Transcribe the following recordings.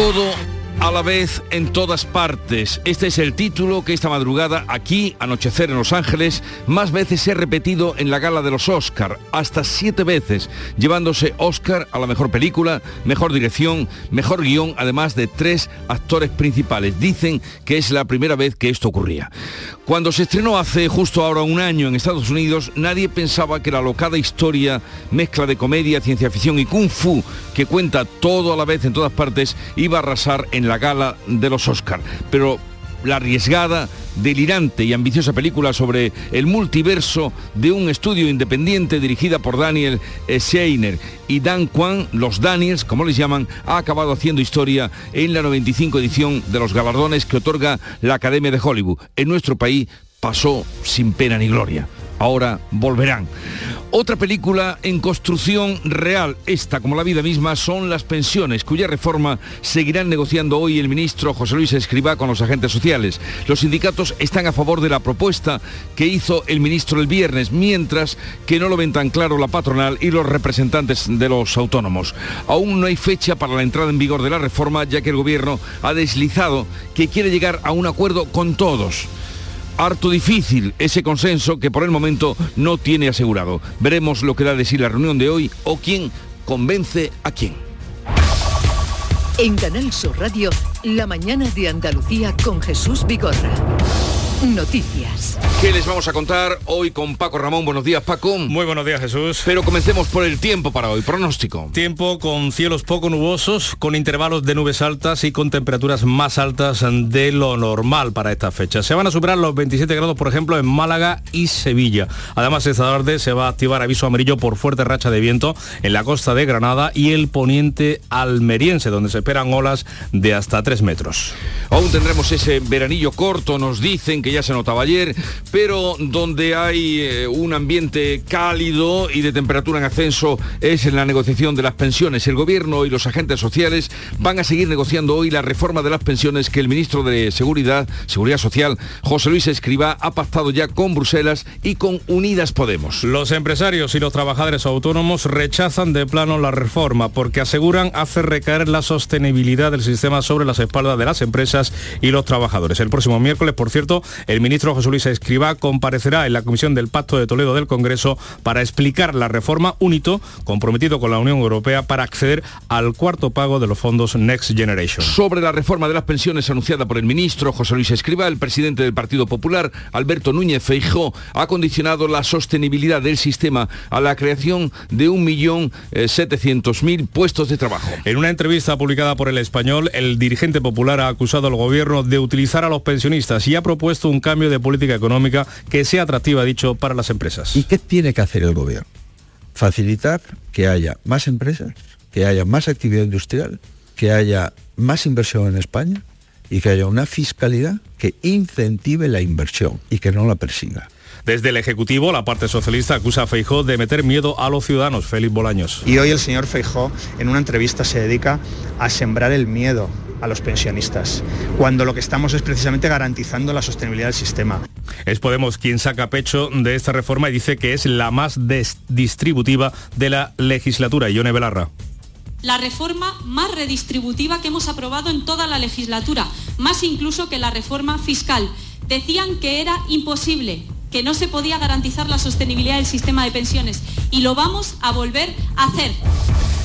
Todo a la vez en todas partes. Este es el título que esta madrugada aquí, Anochecer en Los Ángeles, más veces se ha repetido en la gala de los Oscar, hasta siete veces, llevándose Oscar a la mejor película, mejor dirección, mejor guion, además de tres actores principales. Dicen que es la primera vez que esto ocurría. Cuando se estrenó hace justo ahora un año en Estados Unidos, nadie pensaba que la locada historia, mezcla de comedia, ciencia ficción y kung fu, que cuenta todo a la vez en todas partes, iba a arrasar en la gala de los Oscar. Pero la arriesgada, delirante y ambiciosa película sobre el multiverso de un estudio independiente dirigida por Daniel Scheiner y Dan Kwan, los Daniels, como les llaman, ha acabado haciendo historia en la 95 edición de los galardones que otorga la Academia de Hollywood. En nuestro país pasó sin pena ni gloria ahora volverán. Otra película en construcción real, esta como la vida misma, son las pensiones, cuya reforma seguirán negociando hoy el ministro José Luis Escribá con los agentes sociales. Los sindicatos están a favor de la propuesta que hizo el ministro el viernes, mientras que no lo ven tan claro la patronal y los representantes de los autónomos. Aún no hay fecha para la entrada en vigor de la reforma, ya que el gobierno ha deslizado que quiere llegar a un acuerdo con todos harto difícil ese consenso que por el momento no tiene asegurado. Veremos lo que da de sí la reunión de hoy o quién convence a quién. En Canal Sur Radio, la mañana de Andalucía con Jesús Vigorra. Noticias. ¿Qué les vamos a contar hoy con Paco Ramón? Buenos días, Paco. Muy buenos días, Jesús. Pero comencemos por el tiempo para hoy. Pronóstico. Tiempo con cielos poco nubosos, con intervalos de nubes altas y con temperaturas más altas de lo normal para esta fecha. Se van a superar los 27 grados, por ejemplo, en Málaga y Sevilla. Además, esta tarde se va a activar aviso amarillo por fuerte racha de viento en la costa de Granada y el poniente almeriense, donde se esperan olas de hasta 3 metros. Aún tendremos ese veranillo corto, nos dicen que ya se notaba ayer, pero donde hay eh, un ambiente cálido y de temperatura en ascenso es en la negociación de las pensiones. El gobierno y los agentes sociales van a seguir negociando hoy la reforma de las pensiones que el ministro de Seguridad, Seguridad Social, José Luis Escriba, ha pactado ya con Bruselas y con Unidas Podemos. Los empresarios y los trabajadores autónomos rechazan de plano la reforma porque aseguran hacer recaer la sostenibilidad del sistema sobre las espaldas de las empresas y los trabajadores. El próximo miércoles, por cierto, el ministro José Luis Escriba comparecerá en la Comisión del Pacto de Toledo del Congreso para explicar la reforma, un hito comprometido con la Unión Europea para acceder al cuarto pago de los fondos Next Generation. Sobre la reforma de las pensiones anunciada por el ministro José Luis Escriba, el presidente del Partido Popular, Alberto Núñez Feijó, ha condicionado la sostenibilidad del sistema a la creación de 1.700.000 puestos de trabajo. En una entrevista publicada por El Español, el dirigente popular ha acusado al gobierno de utilizar a los pensionistas y ha propuesto un cambio de política económica que sea atractiva, dicho, para las empresas. ¿Y qué tiene que hacer el gobierno? Facilitar que haya más empresas, que haya más actividad industrial, que haya más inversión en España y que haya una fiscalidad que incentive la inversión y que no la persiga. Desde el Ejecutivo, la parte socialista acusa a Feijó de meter miedo a los ciudadanos. Félix Bolaños. Y hoy el señor Feijó en una entrevista se dedica a sembrar el miedo a los pensionistas, cuando lo que estamos es precisamente garantizando la sostenibilidad del sistema. Es Podemos quien saca pecho de esta reforma y dice que es la más distributiva de la legislatura. Ione Belarra la reforma más redistributiva que hemos aprobado en toda la legislatura, más incluso que la reforma fiscal. Decían que era imposible, que no se podía garantizar la sostenibilidad del sistema de pensiones y lo vamos a volver a hacer.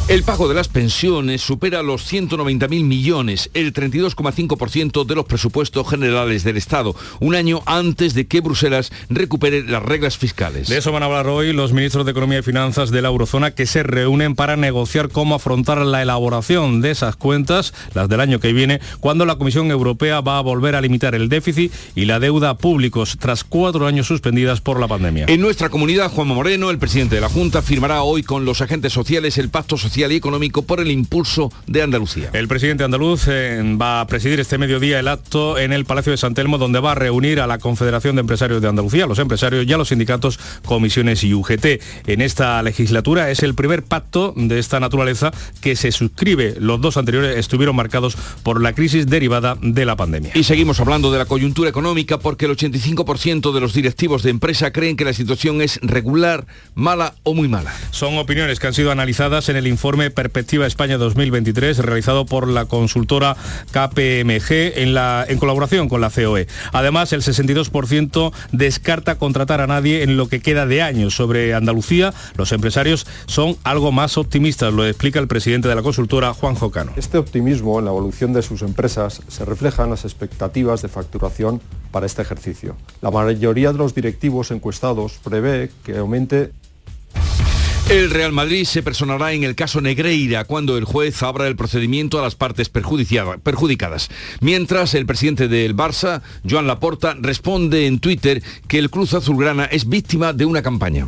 El pago de las pensiones supera los 190.000 millones, el 32,5% de los presupuestos generales del Estado, un año antes de que Bruselas recupere las reglas fiscales. De eso van a hablar hoy los ministros de Economía y Finanzas de la Eurozona que se reúnen para negociar cómo afrontar la elaboración de esas cuentas, las del año que viene, cuando la Comisión Europea va a volver a limitar el déficit y la deuda públicos tras cuatro años suspendidas por la pandemia. En nuestra comunidad, Juan Moreno, el presidente de la Junta, firmará hoy con los agentes sociales el pacto social y económico por el impulso de Andalucía. El presidente andaluz eh, va a presidir este mediodía el acto en el Palacio de San Telmo, donde va a reunir a la Confederación de Empresarios de Andalucía, los empresarios y a los sindicatos, comisiones y UGT. En esta legislatura es el primer pacto de esta naturaleza que se suscribe. Los dos anteriores estuvieron marcados por la crisis derivada de la pandemia. Y seguimos hablando de la coyuntura económica porque el 85% de los directivos de empresa creen que la situación es regular, mala o muy mala. Son opiniones que han sido analizadas en el informe Perspectiva España 2023 realizado por la consultora KPMG en, la, en colaboración con la COE. Además, el 62% descarta contratar a nadie en lo que queda de año. Sobre Andalucía, los empresarios son algo más optimistas, lo explica el presidente de la consultora, Juan Jocano. Este optimismo en la evolución de sus empresas se refleja en las expectativas de facturación para este ejercicio. La mayoría de los directivos encuestados prevé que aumente el Real Madrid se personará en el caso Negreira cuando el juez abra el procedimiento a las partes perjudicadas. Mientras el presidente del Barça, Joan Laporta, responde en Twitter que el Cruz Azulgrana es víctima de una campaña.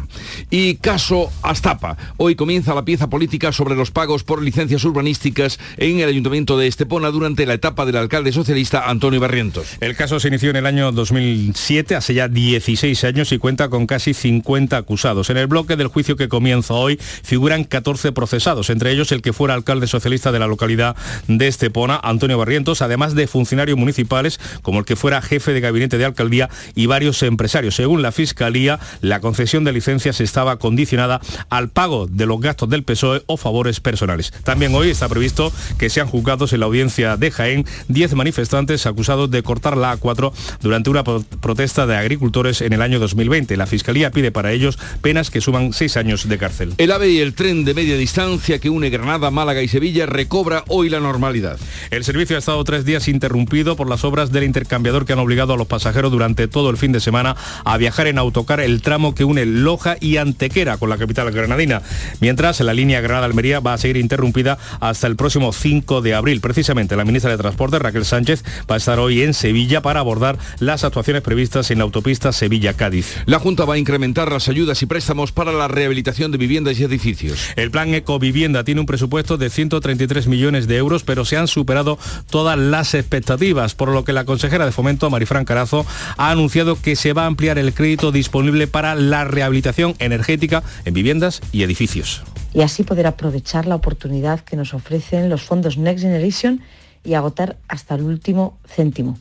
Y caso Astapa. Hoy comienza la pieza política sobre los pagos por licencias urbanísticas en el Ayuntamiento de Estepona durante la etapa del alcalde socialista Antonio Barrientos. El caso se inició en el año 2007, hace ya 16 años y cuenta con casi 50 acusados. En el bloque del juicio que comienza hoy figuran 14 procesados, entre ellos el que fuera alcalde socialista de la localidad de Estepona, Antonio Barrientos, además de funcionarios municipales como el que fuera jefe de gabinete de alcaldía y varios empresarios. Según la Fiscalía, la concesión de licencias estaba condicionada al pago de los gastos del PSOE o favores personales. También hoy está previsto que sean juzgados en la audiencia de Jaén 10 manifestantes acusados de cortar la A4 durante una protesta de agricultores en el año 2020. La Fiscalía pide para ellos penas que suman seis años de cárcel. El AVE y el tren de media distancia que une Granada, Málaga y Sevilla recobra hoy la normalidad. El servicio ha estado tres días interrumpido por las obras del intercambiador que han obligado a los pasajeros durante todo el fin de semana a viajar en autocar el tramo que une Loja y Antequera con la capital granadina. Mientras la línea Granada-Almería va a seguir interrumpida hasta el próximo 5 de abril. Precisamente la ministra de Transporte, Raquel Sánchez, va a estar hoy en Sevilla para abordar las actuaciones previstas en la autopista Sevilla-Cádiz. La Junta va a incrementar las ayudas y préstamos para la rehabilitación de viviendas y edificios. El plan Ecovivienda tiene un presupuesto de 133 millones de euros, pero se han superado todas las expectativas, por lo que la consejera de Fomento, Marifran Carazo, ha anunciado que se va a ampliar el crédito disponible para la rehabilitación energética en viviendas y edificios. Y así poder aprovechar la oportunidad que nos ofrecen los fondos Next Generation y agotar hasta el último céntimo.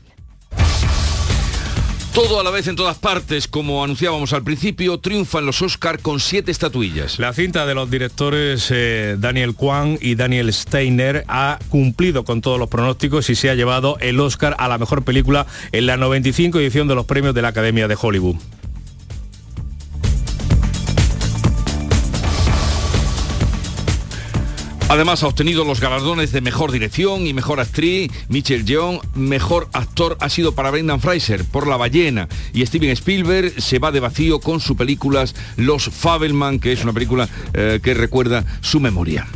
Todo a la vez en todas partes, como anunciábamos al principio, triunfan los Oscar con siete estatuillas. La cinta de los directores eh, Daniel Kwan y Daniel Steiner ha cumplido con todos los pronósticos y se ha llevado el Oscar a la mejor película en la 95 edición de los premios de la Academia de Hollywood. Además ha obtenido los galardones de mejor dirección y mejor actriz. Michelle Yeoh, mejor actor ha sido para Brendan Fraser por La ballena y Steven Spielberg se va de vacío con sus películas Los Fabelman, que es una película eh, que recuerda su memoria.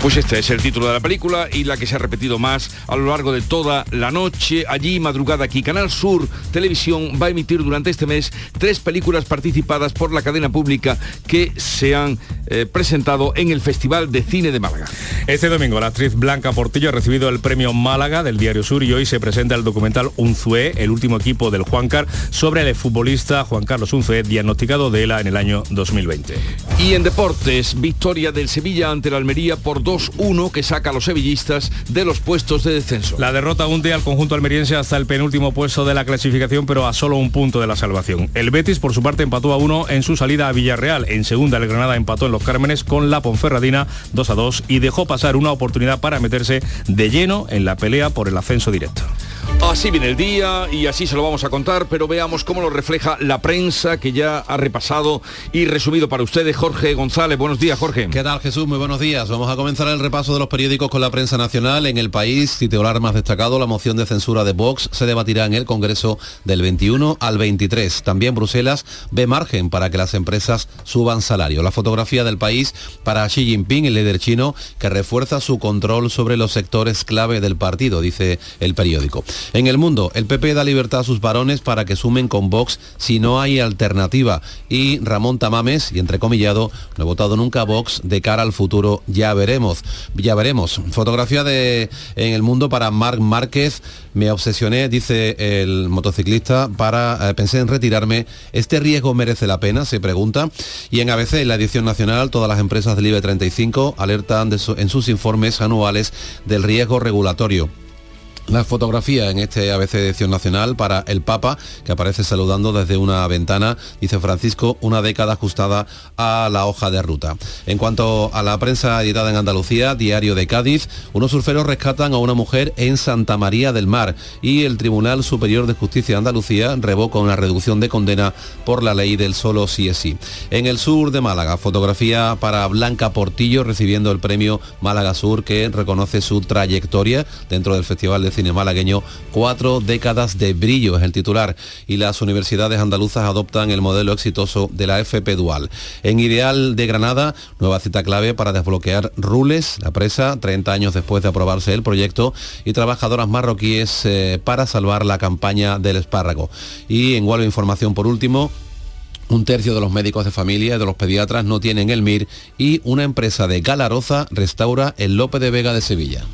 Pues este es el título de la película y la que se ha repetido más a lo largo de toda la noche. Allí, madrugada aquí, Canal Sur Televisión va a emitir durante este mes tres películas participadas por la cadena pública que se han eh, presentado en el Festival de Cine de Málaga. Este domingo la actriz Blanca Portillo ha recibido el premio Málaga del Diario Sur y hoy se presenta el documental Unzué, el último equipo del Juancar, sobre el futbolista Juan Carlos Unzué, diagnosticado de ELA en el año 2020. Y en deportes, victoria del Sevilla ante la Almería por 2-1 que saca a los sevillistas de los puestos de descenso. La derrota hunde al conjunto almeriense hasta el penúltimo puesto de la clasificación, pero a solo un punto de la salvación. El Betis, por su parte, empató a uno en su salida a Villarreal. En segunda, el Granada empató en los Cármenes con la Ponferradina 2 a 2 y dejó pasar una oportunidad para meterse de lleno en la pelea por el ascenso directo. Así viene el día y así se lo vamos a contar, pero veamos cómo lo refleja la prensa que ya ha repasado y resumido para ustedes Jorge González. Buenos días, Jorge. ¿Qué tal, Jesús? Muy buenos días. Vamos a comenzar el repaso de los periódicos con la prensa nacional. En el país, titular más destacado, la moción de censura de Vox se debatirá en el Congreso del 21 al 23. También Bruselas ve margen para que las empresas suban salario. La fotografía del país para Xi Jinping, el líder chino, que refuerza su control sobre los sectores clave del partido, dice el periódico. En el mundo, el PP da libertad a sus varones para que sumen con Vox si no hay alternativa. Y Ramón Tamames, y entrecomillado, no he votado nunca Vox de cara al futuro, ya veremos. Ya veremos. Fotografía de en el mundo para Marc Márquez. Me obsesioné, dice el motociclista, para eh, pensé en retirarme. ¿Este riesgo merece la pena? Se pregunta. Y en ABC, en la edición nacional, todas las empresas del IBE 35 alertan en sus informes anuales del riesgo regulatorio. La fotografía en este ABC Edición Nacional para el Papa, que aparece saludando desde una ventana, dice Francisco, una década ajustada a la hoja de ruta. En cuanto a la prensa editada en Andalucía, Diario de Cádiz, unos surferos rescatan a una mujer en Santa María del Mar y el Tribunal Superior de Justicia de Andalucía revoca una reducción de condena por la ley del solo sí es sí. En el sur de Málaga, fotografía para Blanca Portillo recibiendo el premio Málaga Sur que reconoce su trayectoria dentro del Festival de cine malagueño, cuatro décadas de brillo es el titular y las universidades andaluzas adoptan el modelo exitoso de la FP Dual. En Ideal de Granada, nueva cita clave para desbloquear Rules, la presa, 30 años después de aprobarse el proyecto, y trabajadoras marroquíes eh, para salvar la campaña del espárrago. Y en Gualo Información por último, un tercio de los médicos de familia y de los pediatras no tienen el MIR y una empresa de Galaroza restaura el Lope de Vega de Sevilla.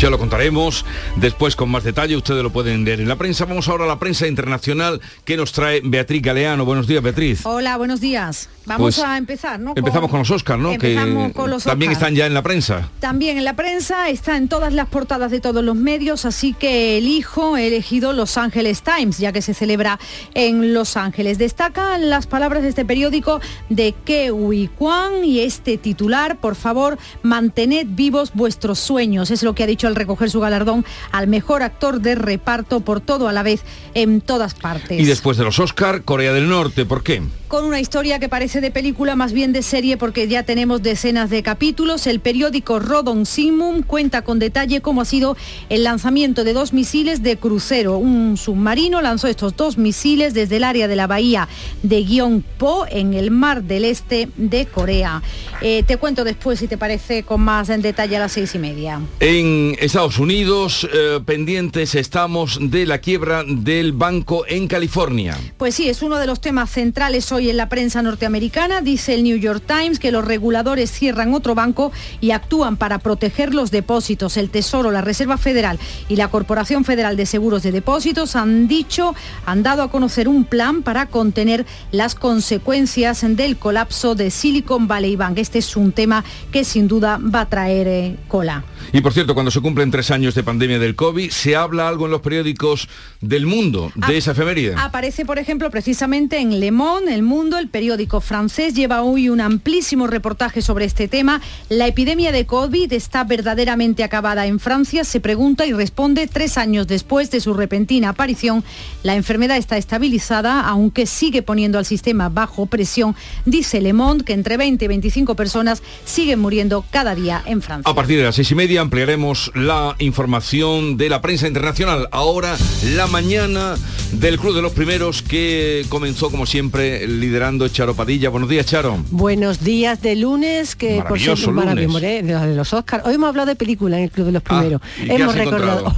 Ya lo contaremos después con más detalle, ustedes lo pueden leer en la prensa. Vamos ahora a la prensa internacional que nos trae Beatriz Galeano. Buenos días, Beatriz. Hola, buenos días. Vamos Pues, a empezar, ¿no? Empezamos con los Oscars, ¿no? Empezamos que con los también Oscar. están ya en la prensa. También en la prensa, está en todas las portadas de todos los medios, así que elijo, he elegido Los Angeles Times, ya que se celebra en Los Ángeles. Destacan las palabras de este periódico de Kewi Kwan y este titular, por favor, mantened vivos vuestros sueños. Es lo que ha dicho al recoger su galardón al mejor actor de reparto por todo a la vez en todas partes Y después de los Oscar, Corea del Norte. ¿Por qué? con una historia que parece de película, más bien de serie, porque ya tenemos decenas de capítulos. El periódico Rodon Simum cuenta con detalle cómo ha sido el lanzamiento de dos misiles de crucero. Un submarino lanzó estos dos misiles desde el área de la bahía de Gyeongpo, en el mar del este de Corea. Eh, te cuento después, si te parece, con más en detalle a las seis y media. En Estados Unidos, eh, pendientes estamos de la quiebra del banco en California. Pues sí, es uno de los temas centrales hoy en la prensa norteamericana. Dice el New York Times que los reguladores cierran otro banco y actúan para proteger los depósitos. El Tesoro, la Reserva Federal y la Corporación Federal de Seguros de Depósitos han dicho, han dado a conocer un plan para contener las consecuencias del colapso de Silicon Valley Bank. Este es un tema que sin duda va a traer eh, cola. Y por cierto, cuando se cumplen tres años de pandemia del COVID, ¿se habla algo en los periódicos del mundo de esa efeméride? Aparece, por ejemplo, precisamente en Le Monde, El Mundo, el periódico francés, lleva hoy un amplísimo reportaje sobre este tema. La epidemia de COVID está verdaderamente acabada en Francia, se pregunta y responde tres años después de su repentina aparición. La enfermedad está estabilizada, aunque sigue poniendo al sistema bajo presión. Dice Le Monde que entre 20 y 25 personas siguen muriendo cada día en Francia. A partir de las seis y media ampliaremos la información de la prensa internacional. Ahora, la mañana del Club de los Primeros que comenzó, como siempre, liderando Charo Padilla. Buenos días, Charo. Buenos días de lunes, que por cierto, maravilloso, de los, Oscars. Hoy hemos hablado de película en el Club de los Primeros. ¿y qué hemos recordado.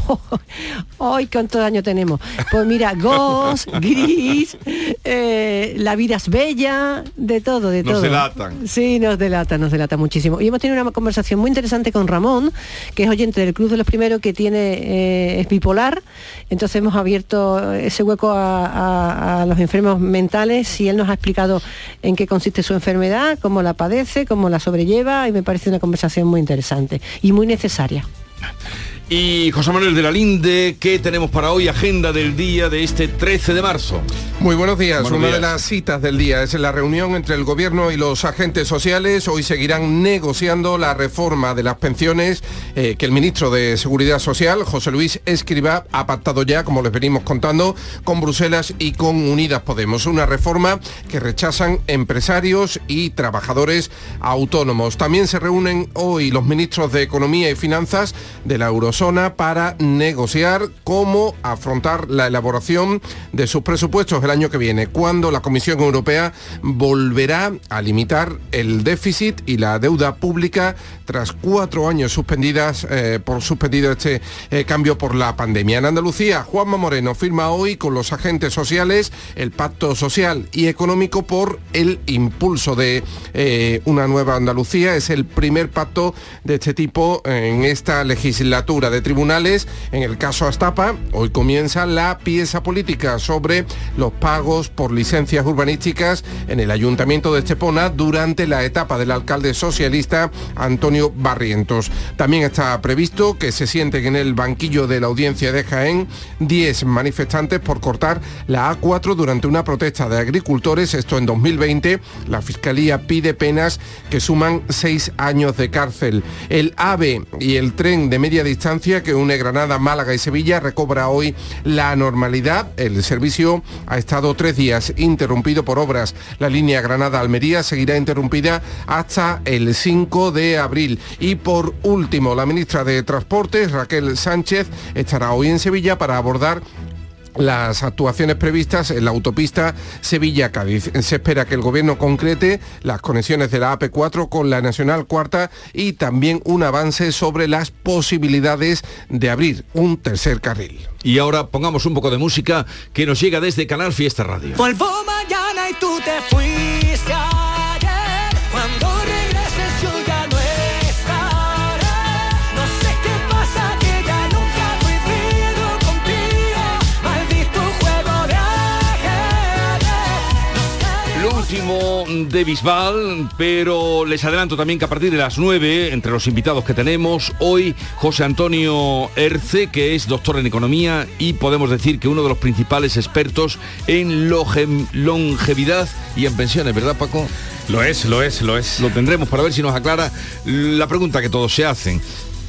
Hoy cuánto daño tenemos. Pues mira, Ghost, Gris, eh, La vida es bella, de todo, de Nos todo. delatan. Sí, nos delata, nos delata muchísimo. Y hemos tenido una conversación muy interesante con Ramón, que es oyente del Club de los Primeros, que tiene eh, es bipolar. Entonces hemos abierto ese hueco a, a- a los enfermos mentales y él nos ha explicado en qué consiste su enfermedad, cómo la padece, cómo la sobrelleva y me parece una conversación muy interesante y muy necesaria. Y José Manuel de la Linde, ¿qué tenemos para hoy? Agenda del día de este 13 de marzo. Muy buenos días. Buenos Una días. de las citas del día es la reunión entre el gobierno y los agentes sociales. Hoy seguirán negociando la reforma de las pensiones eh, que el ministro de Seguridad Social, José Luis Escriba, ha pactado ya, como les venimos contando, con Bruselas y con Unidas Podemos. Una reforma que rechazan empresarios y trabajadores autónomos. También se reúnen hoy los ministros de Economía y Finanzas de la Eurozona para negociar cómo afrontar la elaboración de sus presupuestos el año que viene, cuando la Comisión Europea volverá a limitar el déficit y la deuda pública tras cuatro años suspendidas eh, por suspendido este eh, cambio por la pandemia. En Andalucía, Juanma Moreno firma hoy con los agentes sociales el pacto social y económico por el impulso de eh, una nueva Andalucía. Es el primer pacto de este tipo en esta legislatura de tribunales. En el caso Astapa, hoy comienza la pieza política sobre los pagos por licencias urbanísticas en el ayuntamiento de Estepona durante la etapa del alcalde socialista Antonio Barrientos. También está previsto que se sienten en el banquillo de la audiencia de Jaén 10 manifestantes por cortar la A4 durante una protesta de agricultores, esto en 2020. La Fiscalía pide penas que suman seis años de cárcel. El AVE y el tren de media distancia que une Granada, Málaga y Sevilla recobra hoy la normalidad. El servicio ha estado tres días interrumpido por obras. La línea Granada-Almería seguirá interrumpida hasta el 5 de abril. Y por último, la ministra de Transportes, Raquel Sánchez, estará hoy en Sevilla para abordar las actuaciones previstas en la autopista Sevilla-Cádiz. Se espera que el gobierno concrete las conexiones de la AP4 con la Nacional Cuarta y también un avance sobre las posibilidades de abrir un tercer carril. Y ahora pongamos un poco de música que nos llega desde Canal Fiesta Radio. Vuelvo mañana y tú te fuiste de Bisbal, pero les adelanto también que a partir de las 9, entre los invitados que tenemos, hoy José Antonio Erce, que es doctor en economía y podemos decir que uno de los principales expertos en loge- longevidad y en pensiones, ¿verdad Paco? Lo es, lo es, lo es. Lo tendremos para ver si nos aclara la pregunta que todos se hacen.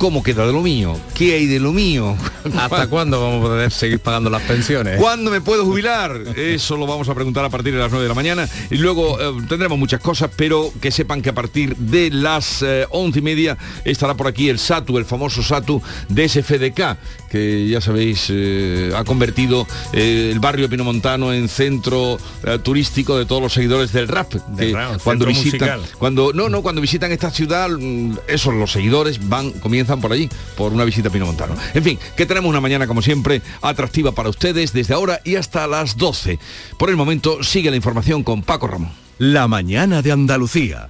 ¿Cómo queda de lo mío? ¿Qué hay de lo mío? ¿Hasta cuándo vamos a poder seguir pagando las pensiones? ¿Cuándo me puedo jubilar? Eso lo vamos a preguntar a partir de las 9 de la mañana. Y luego eh, tendremos muchas cosas, pero que sepan que a partir de las eh, 11 y media estará por aquí el SATU, el famoso SATU de SFDK, que ya sabéis, eh, ha convertido el barrio pinomontano en centro turístico de todos los seguidores del rap. Del que rap, cuando visitan, musical. cuando no, no, cuando visitan esta ciudad, mm, esos los seguidores van, comienzan por allí, por una visita a Pinomontano. En fin, que tenemos una mañana como siempre atractiva para ustedes desde ahora y hasta las 12. Por el momento sigue la información con Paco Ramón. La mañana de Andalucía.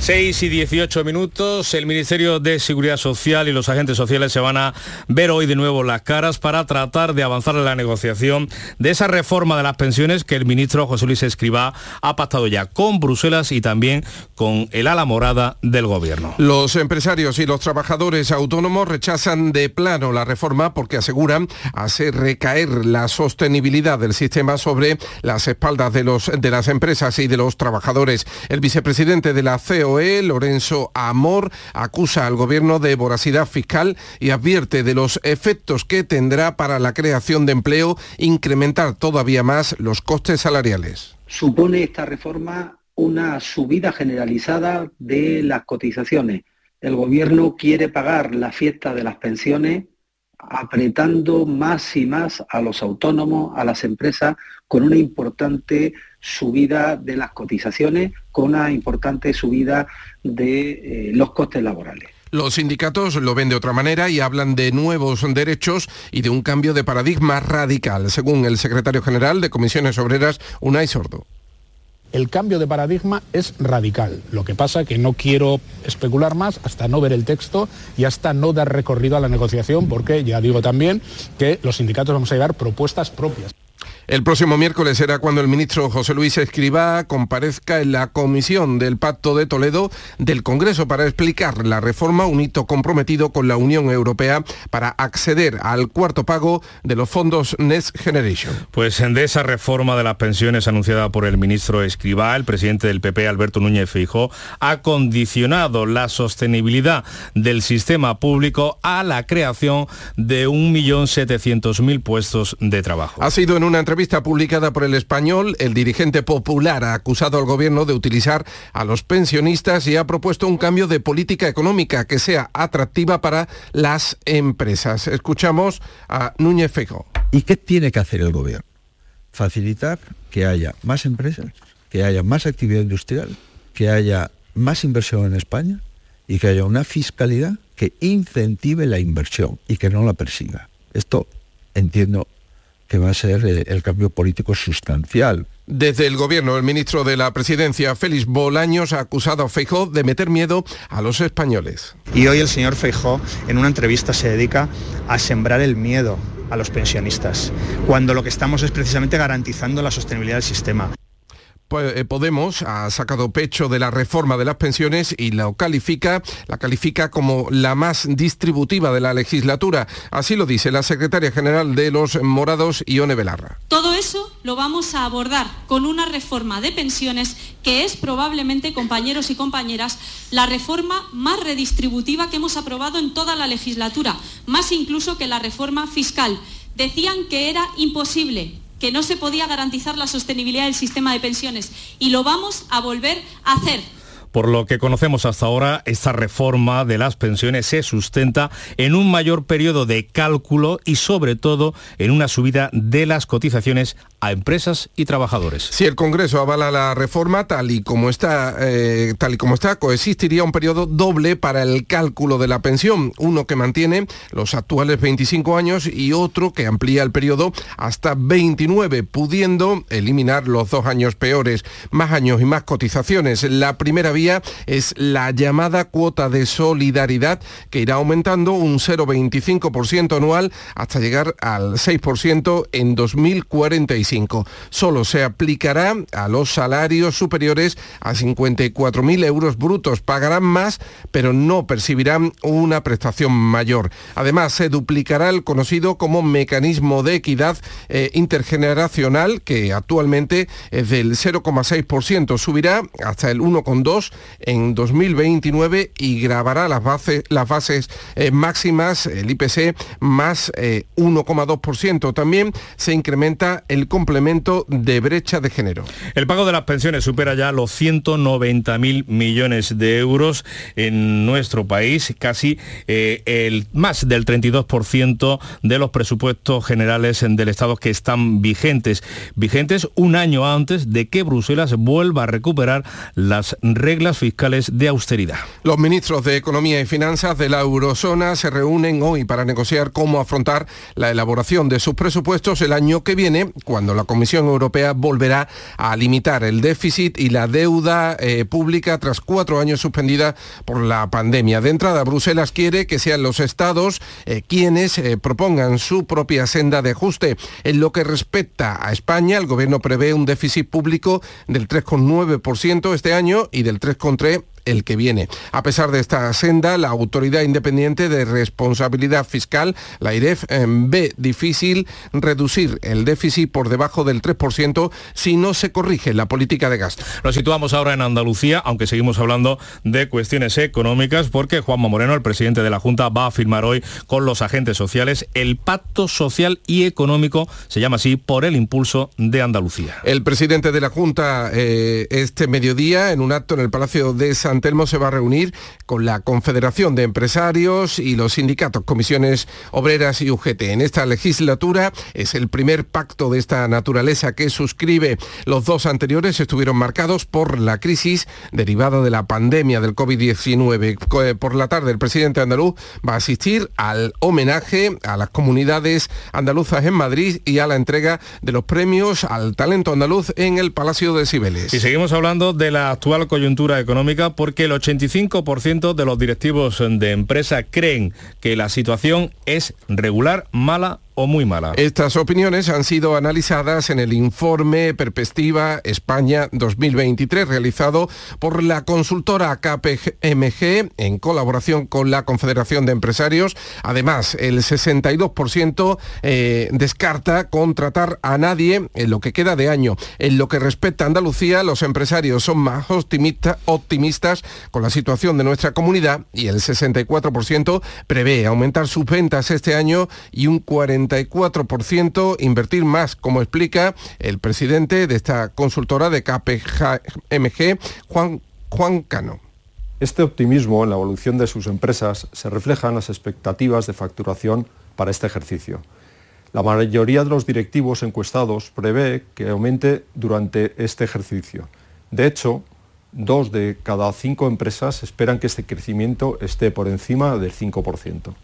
6 y 18 minutos, el Ministerio de Seguridad Social y los agentes sociales se van a ver hoy de nuevo las caras para tratar de avanzar en la negociación de esa reforma de las pensiones que el ministro José Luis Escribá ha pactado ya con Bruselas y también con el ala morada del gobierno. Los empresarios y los trabajadores autónomos rechazan de plano la reforma porque aseguran hacer recaer la sostenibilidad del sistema sobre las espaldas de, los, de las empresas y de los trabajadores. El vicepresidente de la COE, Lorenzo Amor, acusa al gobierno de voracidad fiscal y advierte de los efectos que tendrá para la creación de empleo incrementar todavía más los costes salariales. supone esta reforma una subida generalizada de las cotizaciones. El gobierno quiere pagar la fiesta de las pensiones apretando más y más a los autónomos, a las empresas, con una importante subida de las cotizaciones, con una importante subida de eh, los costes laborales. Los sindicatos lo ven de otra manera y hablan de nuevos derechos y de un cambio de paradigma radical, según el secretario general de Comisiones Obreras, Unai Sordo. El cambio de paradigma es radical. Lo que pasa que no quiero especular más hasta no ver el texto y hasta no dar recorrido a la negociación, porque ya digo también que los sindicatos vamos a llevar propuestas propias. El próximo miércoles será cuando el ministro José Luis Escribá comparezca en la comisión del Pacto de Toledo del Congreso para explicar la reforma, un hito comprometido con la Unión Europea para acceder al cuarto pago de los fondos Next Generation. Pues de esa reforma de las pensiones anunciada por el ministro Escribá, el presidente del PP, Alberto Núñez Feijóo, ha condicionado la sostenibilidad del sistema público a la creación de 1.700.000 puestos de trabajo. Ha sido en una entrevista publicada por el español, el dirigente popular ha acusado al gobierno de utilizar a los pensionistas y ha propuesto un cambio de política económica que sea atractiva para las empresas. Escuchamos a Núñez Feijóo. ¿Y qué tiene que hacer el gobierno? Facilitar que haya más empresas, que haya más actividad industrial, que haya más inversión en España y que haya una fiscalidad que incentive la inversión y que no la persiga. Esto entiendo que va a ser eh, el cambio político sustancial. Desde el gobierno, el ministro de la presidencia, Félix Bolaños, ha acusado a Feijó de meter miedo a los españoles. Y hoy el señor Feijó en una entrevista se dedica a sembrar el miedo a los pensionistas, cuando lo que estamos es precisamente garantizando la sostenibilidad del sistema. Pues, eh, Podemos ha sacado pecho de la reforma de las pensiones y la califica, la califica como la más distributiva de la legislatura. Así lo dice la secretaria general de los Morados, Ione Belarra. Todo eso lo vamos a abordar con una reforma de pensiones que es probablemente, compañeros y compañeras, la reforma más redistributiva que hemos aprobado en toda la legislatura, más incluso que la reforma fiscal. Decían que era imposible que no se podía garantizar la sostenibilidad del sistema de pensiones y lo vamos a volver a hacer. Por lo que conocemos hasta ahora, esta reforma de las pensiones se sustenta en un mayor periodo de cálculo y sobre todo en una subida de las cotizaciones a empresas y trabajadores. Si el Congreso avala la reforma tal y como está, eh, tal y como está, coexistiría un periodo doble para el cálculo de la pensión, uno que mantiene los actuales 25 años y otro que amplía el periodo hasta 29, pudiendo eliminar los dos años peores, más años y más cotizaciones. La primera vía es la llamada cuota de solidaridad que irá aumentando un 0,25% anual hasta llegar al 6% en 2045. Solo se aplicará a los salarios superiores a 54.000 euros brutos. Pagarán más, pero no percibirán una prestación mayor. Además, se duplicará el conocido como mecanismo de equidad eh, intergeneracional, que actualmente es del 0,6%. Subirá hasta el 1,2% en 2029 y grabará las bases, las bases eh, máximas, el IPC, más eh, 1,2%. También se incrementa el complemento de brecha de género. El pago de las pensiones supera ya los 190.000 millones de euros en nuestro país, casi eh, el más del 32% de los presupuestos generales del Estado que están vigentes, vigentes un año antes de que Bruselas vuelva a recuperar las reglas fiscales de austeridad. Los ministros de Economía y Finanzas de la eurozona se reúnen hoy para negociar cómo afrontar la elaboración de sus presupuestos el año que viene, cuando la Comisión Europea volverá a limitar el déficit y la deuda eh, pública tras cuatro años suspendida por la pandemia. De entrada, Bruselas quiere que sean los estados eh, quienes eh, propongan su propia senda de ajuste. En lo que respecta a España, el gobierno prevé un déficit público del 3,9% este año y del 3,3% el que viene. A pesar de esta senda, la Autoridad Independiente de Responsabilidad Fiscal, la IREF, eh, ve difícil reducir el déficit por debajo del 3% si no se corrige la política de gasto. Nos situamos ahora en Andalucía, aunque seguimos hablando de cuestiones económicas, porque Juanma Moreno, el presidente de la Junta, va a firmar hoy con los agentes sociales el Pacto Social y Económico, se llama así, por el impulso de Andalucía. El presidente de la Junta eh, este mediodía, en un acto en el Palacio de San Telmo, se va a reunir con la Confederación de Empresarios y los sindicatos, comisiones obreras y UGT. En esta legislatura es el primer pacto de esta naturaleza que suscribe. Los dos anteriores estuvieron marcados por la crisis derivada de la pandemia del COVID-19. Por la tarde el presidente andaluz va a asistir al homenaje a las comunidades andaluzas en Madrid y a la entrega de los premios al talento andaluz en el Palacio de Cibeles. Y seguimos hablando de la actual coyuntura económica porque el 85% de los directivos de empresa creen que la situación es regular, mala Estas opiniones han sido analizadas en el informe Perspectiva España 2023 realizado por la consultora KPMG en colaboración con la Confederación de Empresarios. Además, el 62% eh, descarta contratar a nadie en lo que queda de año. En lo que respecta a Andalucía, los empresarios son más optimista- optimistas con la situación de nuestra comunidad y el 64% prevé aumentar sus ventas este año y un 44% invertir más, como explica el presidente de esta consultora de KPMG, Juan, Juan Cano. Este optimismo en la evolución de sus empresas se refleja en las expectativas de facturación para este ejercicio. La mayoría de los directivos encuestados prevé que aumente durante este ejercicio. De hecho, dos de cada cinco empresas esperan que este crecimiento esté por encima del 5%.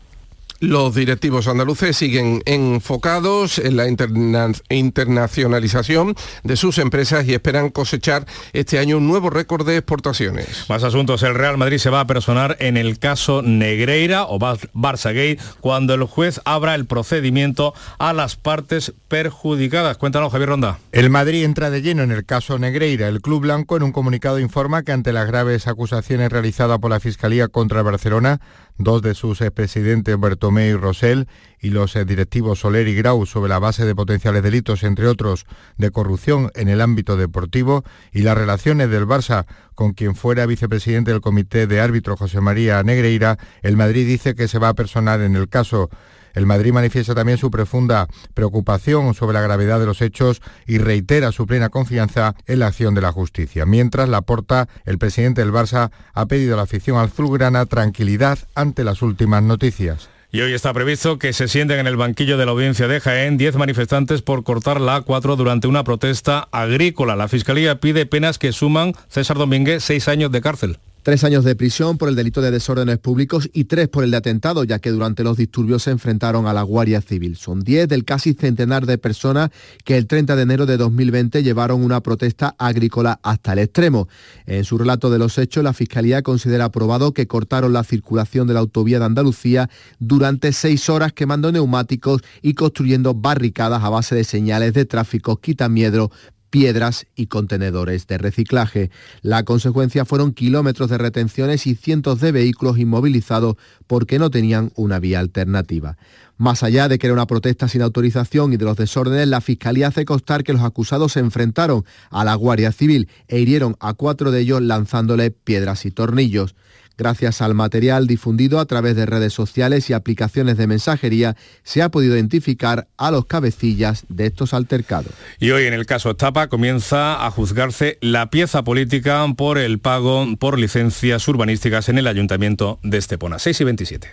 Los directivos andaluces siguen enfocados en la interna- internacionalización de sus empresas y esperan cosechar este año un nuevo récord de exportaciones. Más asuntos. El Real Madrid se va a personar en el caso Negreira o Bar- Barça Gate cuando el juez abra el procedimiento a las partes perjudicadas. Cuéntanos, Javier Ronda. El Madrid entra de lleno en el caso Negreira. El Club Blanco en un comunicado informa que ante las graves acusaciones realizadas por la Fiscalía contra el Barcelona, dos de sus expresidentes Bertomeu y Rosell y los eh, directivos Soler y Grau sobre la base de potenciales delitos, entre otros, de corrupción en el ámbito deportivo y las relaciones del Barça con quien fuera vicepresidente del comité de árbitro José María Negreira, el Madrid dice que se va a personar en el caso. El Madrid manifiesta también su profunda preocupación sobre la gravedad de los hechos y reitera su plena confianza en la acción de la justicia. Mientras, Laporta, el presidente del Barça, ha pedido a la afición azulgrana tranquilidad ante las últimas noticias. Y hoy está previsto que se sienten en el banquillo de la audiencia de Jaén 10 manifestantes por cortar la A4 durante una protesta agrícola. La Fiscalía pide penas que suman, César Domínguez, seis años de cárcel. Tres años de prisión por el delito de desórdenes públicos y tres por el de atentado, ya que durante los disturbios se enfrentaron a la Guardia Civil. Son diez del casi centenar de personas que el 30 de enero de 2020 llevaron una protesta agrícola hasta el extremo. En su relato de los hechos, la Fiscalía considera aprobado que cortaron la circulación de la autovía de Andalucía durante seis horas quemando neumáticos y construyendo barricadas a base de señales de tráfico quitamiedro piedras y contenedores de reciclaje. La consecuencia fueron kilómetros de retenciones y cientos de vehículos inmovilizados porque no tenían una vía alternativa. Más allá de que era una protesta sin autorización y de los desórdenes, la Fiscalía hace constar que los acusados se enfrentaron a la Guardia Civil e hirieron a cuatro de ellos lanzándole piedras y tornillos. Gracias al material difundido a través de redes sociales y aplicaciones de mensajería, se ha podido identificar a los cabecillas de estos altercados. Y hoy en el caso Estapa comienza a juzgarse la pieza política por el pago por licencias urbanísticas en el Ayuntamiento de Estepona. 6 y 27.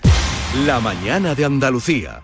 La mañana de Andalucía.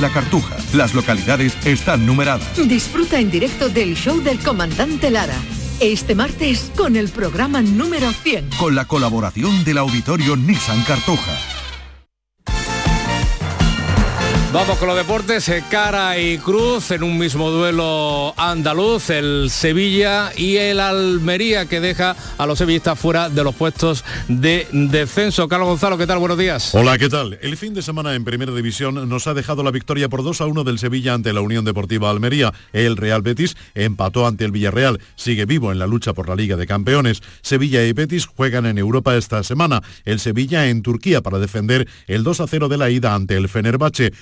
la Cartuja. Las localidades están numeradas. Disfruta en directo del show del comandante Lara. Este martes con el programa número 100. Con la colaboración del auditorio Nissan Cartuja. Vamos con los deportes, eh, cara y cruz en un mismo duelo andaluz, el Sevilla y el Almería que deja a los sevillistas fuera de los puestos de descenso. Carlos Gonzalo, ¿qué tal? Buenos días. Hola, ¿qué tal? El fin de semana en Primera División nos ha dejado la victoria por 2 a 1 del Sevilla ante la Unión Deportiva Almería. El Real Betis empató ante el Villarreal, sigue vivo en la lucha por la Liga de Campeones. Sevilla y Betis juegan en Europa esta semana. El Sevilla en Turquía para defender el 2 a 0 de la ida ante el Fenerbahce,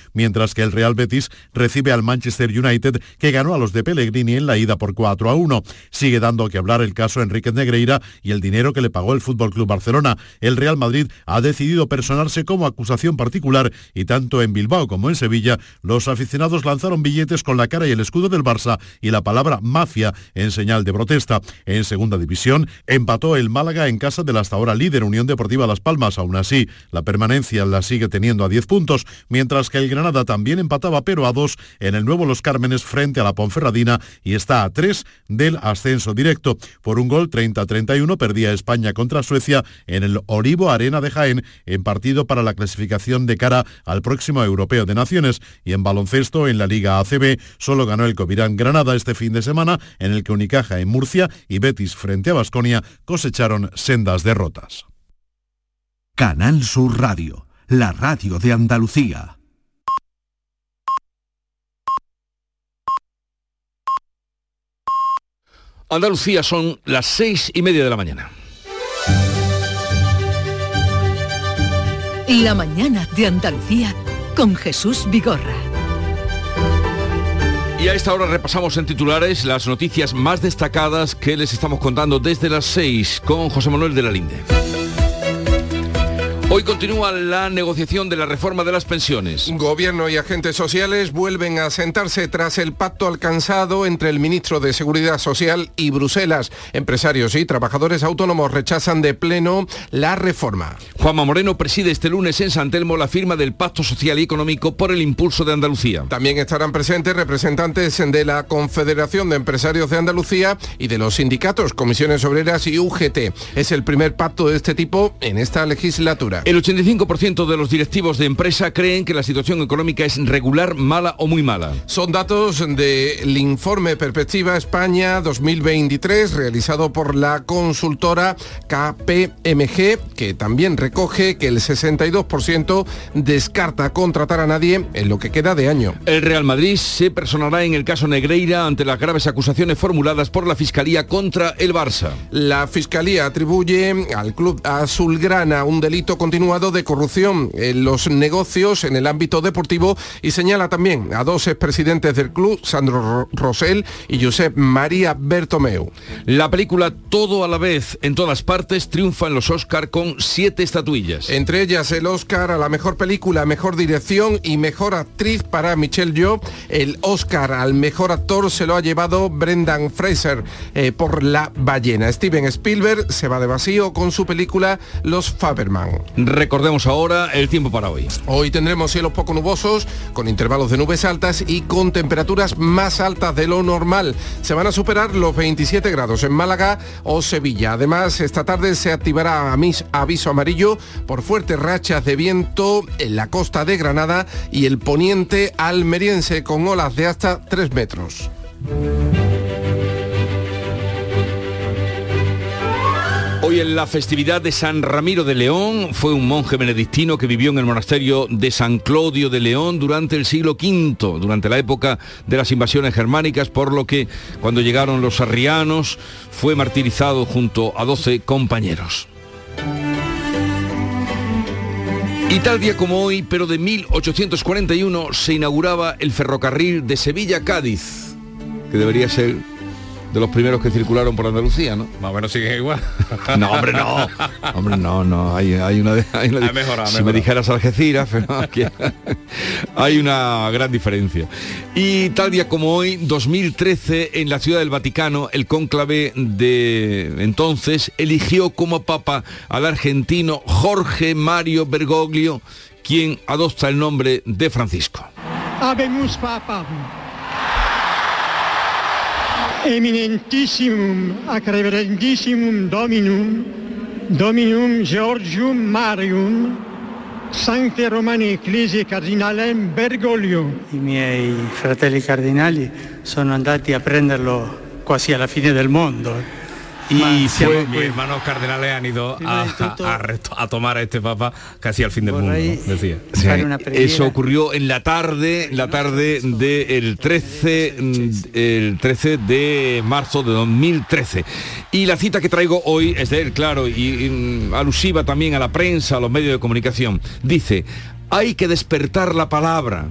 que el Real Betis recibe al Manchester United que ganó a los de Pellegrini en la ida por 4 a 1. Sigue dando que hablar el caso Enrique Negreira y el dinero que le pagó el Fútbol Club Barcelona. El Real Madrid ha decidido personarse como acusación particular y tanto en Bilbao como en Sevilla los aficionados lanzaron billetes con la cara y el escudo del Barça y la palabra mafia en señal de protesta. En segunda división empató el Málaga en casa del hasta ahora líder Unión Deportiva Las Palmas. Aún así, la permanencia la sigue teniendo a 10 puntos, mientras que el Granada Granada también empataba pero a dos en el nuevo Los Cármenes frente a la Ponferradina y está a tres del ascenso directo. Por un gol 30-31 perdía España contra Suecia en el Olivo Arena de Jaén en partido para la clasificación de cara al próximo Europeo de Naciones y en baloncesto en la Liga ACB solo ganó el Covirán Granada este fin de semana en el que Unicaja en Murcia y Betis frente a Basconia cosecharon sendas derrotas. Canal Sur Radio, la radio de Andalucía. Andalucía son las seis y media de la mañana. La mañana de Andalucía con Jesús Vigorra. Y a esta hora repasamos en titulares las noticias más destacadas que les estamos contando desde las 6 con José Manuel de la Linde. Hoy continúa la negociación de la reforma de las pensiones. Gobierno y agentes sociales vuelven a sentarse tras el pacto alcanzado entre el ministro de Seguridad Social y Bruselas. Empresarios y trabajadores autónomos rechazan de pleno la reforma. Juanma Moreno preside este lunes en San Telmo la firma del Pacto Social y Económico por el impulso de Andalucía. También estarán presentes representantes de la Confederación de Empresarios de Andalucía y de los sindicatos, comisiones obreras y UGT. Es el primer pacto de este tipo en esta legislatura. El 85% de los directivos de empresa creen que la situación económica es regular, mala o muy mala. Son datos del informe Perspectiva España 2023 realizado por la consultora KPMG, que también recoge que el 62% descarta contratar a nadie en lo que queda de año. El Real Madrid se personará en el caso Negreira ante las graves acusaciones formuladas por la Fiscalía contra el Barça. La Fiscalía atribuye al club azulgrana un delito continuado de corrupción en los negocios en el ámbito deportivo y señala también a dos expresidentes del club, Sandro Rosell y Josep María Bertomeu. La película Todo a la vez en todas partes triunfa en los Oscar con siete estatuillas. Entre ellas el Oscar a la mejor película, mejor dirección y mejor actriz para Michelle Yeoh. El Oscar al mejor actor se lo ha llevado Brendan Fraser eh, por La ballena. Steven Spielberg se va de vacío con su película Los Faberman. Recordemos ahora el tiempo para hoy. Hoy tendremos cielos poco nubosos, con intervalos de nubes altas y con temperaturas más altas de lo normal. Se van a superar los 27 grados en Málaga o Sevilla. Además, esta tarde se activará aviso amarillo por fuertes rachas de viento en la costa de Granada y el poniente almeriense con olas de hasta 3 metros. En la festividad de San Ramiro de León fue un monje benedictino que vivió en el monasterio de San Clodio de León durante el siglo V, durante la época de las invasiones germánicas, por lo que cuando llegaron los arrianos fue martirizado junto a 12 compañeros. Y tal día como hoy, pero de 1841, se inauguraba el ferrocarril de Sevilla a Cádiz, que debería ser de los primeros que circularon por Andalucía, ¿no? Más o menos siguen igual. No, hombre, no. Hombre, no, no. Hay, hay una... Hay una Ha mejorado, ha si me dijeras Algeciras, pero aquí hay una gran diferencia. Y tal día como hoy, 2013, en la Ciudad del Vaticano, el cónclave de entonces eligió como papa al argentino Jorge Mario Bergoglio, quien adopta el nombre de Francisco. Habemus papam. Eminentissimum ac reverendissimum Dominum, Dominum Georgium Marium, Sancte Romani Ecclesiae Cardinalem Bergoglio. I miei fratelli cardinali sono andati a prenderlo quasi alla fine del mondo. Y fue, mis hermanos cardenales han ido a, tomar a este papa casi al fin del mundo, decía. Sí, eso ocurrió en la tarde, la tarde del 13, mm, el 13 de marzo de 2013. Y la cita que traigo hoy es de él, claro, y, y, mm, alusiva también a la prensa, a los medios de comunicación. Dice, hay que despertar la palabra,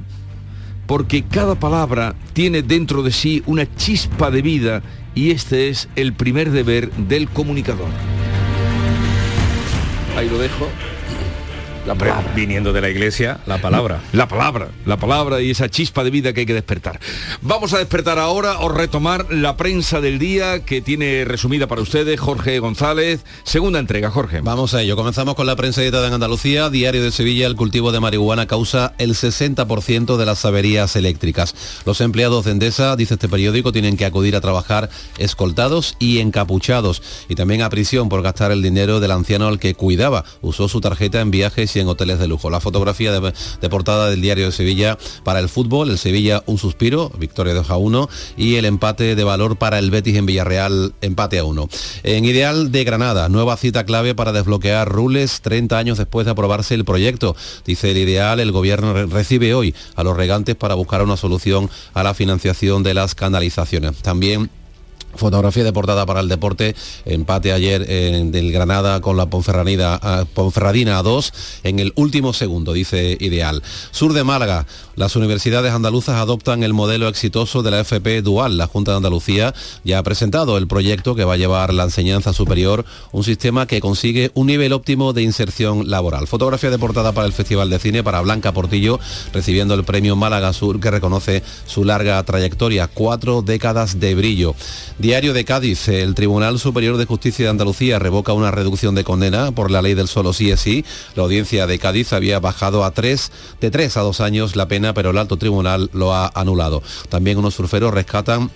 porque cada palabra tiene dentro de sí una chispa de vida y este es el primer deber del comunicador. Ahí lo dejo. La Viniendo de la iglesia, la palabra. La palabra, la palabra y esa chispa de vida que hay que despertar. Vamos a despertar ahora o retomar la prensa del día que tiene resumida para ustedes Jorge González. Segunda entrega, Jorge. Vamos a ello. Comenzamos con la prensa editada en Andalucía. Diario de Sevilla, el cultivo de marihuana causa el 60% de las averías eléctricas. Los empleados de Endesa, dice este periódico, tienen que acudir a trabajar escoltados y encapuchados. Y también a prisión por gastar el dinero del anciano al que cuidaba. Usó su tarjeta en viajes en hoteles de lujo. La fotografía de, de portada del diario de Sevilla para el fútbol. El Sevilla un suspiro, victoria 2 a 1. Y el empate de valor para el Betis en Villarreal, empate a 1. En Ideal de Granada, nueva cita clave para desbloquear Rules 30 años después de aprobarse el proyecto. Dice el Ideal, el gobierno re- recibe hoy a los regantes para buscar una solución a la financiación de las canalizaciones. También Fotografía de portada para el deporte, empate ayer en del Granada con la Ponferradina, a- Ponferradina a 2 en el último segundo, dice Ideal. Sur de Málaga, las universidades andaluzas adoptan el modelo exitoso de la FP Dual. La Junta de Andalucía ya ha presentado el proyecto que va a llevar la enseñanza superior, un sistema que consigue un nivel óptimo de inserción laboral. Fotografía de portada para el Festival de Cine para Blanca Portillo, recibiendo el premio Málaga Sur que reconoce su larga trayectoria, cuatro décadas de brillo. Diario de Cádiz, el Tribunal Superior de Justicia de Andalucía revoca una reducción de condena por la ley del solo sí es sí. La audiencia de Cádiz había bajado a tres, de tres a dos años la pena, pero el alto tribunal lo ha anulado. También unos surferos rescatan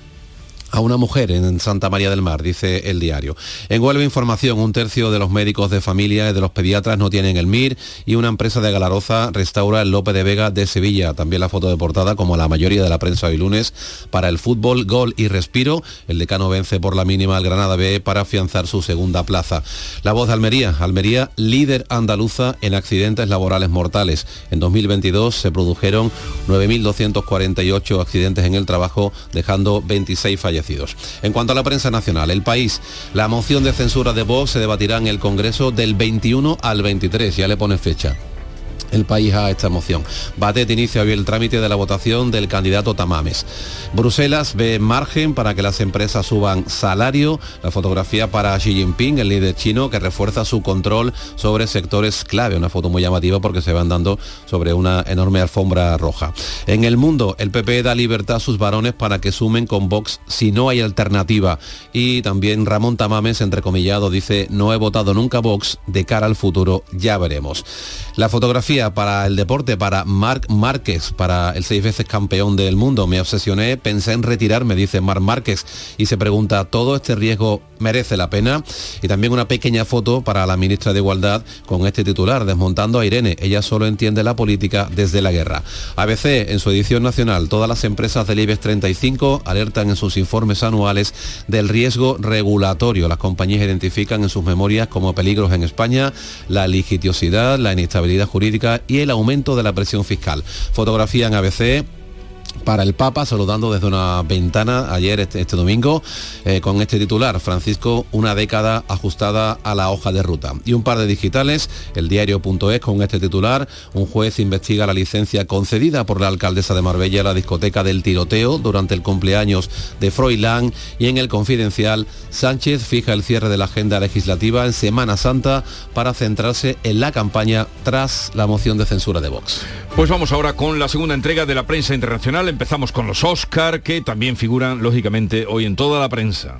a una mujer en Santa María del Mar, dice el diario. En Huelva Información, un tercio de los médicos de familia y de los pediatras no tienen el MIR y una empresa de Galaroza restaura el Lope de Vega de Sevilla. También la foto de portada, como la mayoría de la prensa hoy lunes, para el fútbol, gol y respiro. El decano vence por la mínima al Granada B para afianzar su segunda plaza. La voz de Almería, Almería líder andaluza en accidentes laborales mortales. En 2022 se produjeron 9.248 accidentes en el trabajo, dejando 26 En cuanto a la prensa nacional, el país, la moción de censura de Vox se debatirá en el Congreso del 21 al 23, ya le pone fecha el país a esta moción. Batet inicia hoy el trámite de la votación del candidato Tamames. Bruselas ve margen para que las empresas suban salario. La fotografía para Xi Jinping, el líder chino, que refuerza su control sobre sectores clave. Una foto muy llamativa porque se van dando sobre una enorme alfombra roja. En el mundo, el PP da libertad a sus varones para que sumen con Vox si no hay alternativa. Y también Ramón Tamames, entrecomillado, dice, no he votado nunca Vox, de cara al futuro ya veremos. La fotografía para el deporte, para Marc Márquez, para el seis veces campeón del mundo. Me obsesioné, pensé en retirarme, dice Marc Márquez, y se pregunta, ¿todo este riesgo merece la pena? Y también una pequeña foto para la ministra de Igualdad con este titular, desmontando a Irene. Ella solo entiende la política desde la guerra. ABC, en su edición nacional, todas las empresas del IBEX 35 alertan en sus informes anuales del riesgo regulatorio. Las compañías identifican en sus memorias como peligros en España la litigiosidad, la inestabilidad jurídica y el aumento de la presión fiscal. Fotografía en ABC para el Papa, saludando desde una ventana ayer, este, este domingo, eh, con este titular, Francisco, una década ajustada a la hoja de ruta. Y un par de digitales, el diario.es con este titular, un juez investiga la licencia concedida por la alcaldesa de Marbella a la discoteca del tiroteo durante el cumpleaños de Froilán y en el confidencial, Sánchez fija el cierre de la agenda legislativa en Semana Santa para centrarse en la campaña tras la moción de censura de Vox. Pues vamos ahora con la segunda entrega de la prensa internacional. Empezamos con los Oscar, que también figuran, lógicamente, hoy en toda la prensa.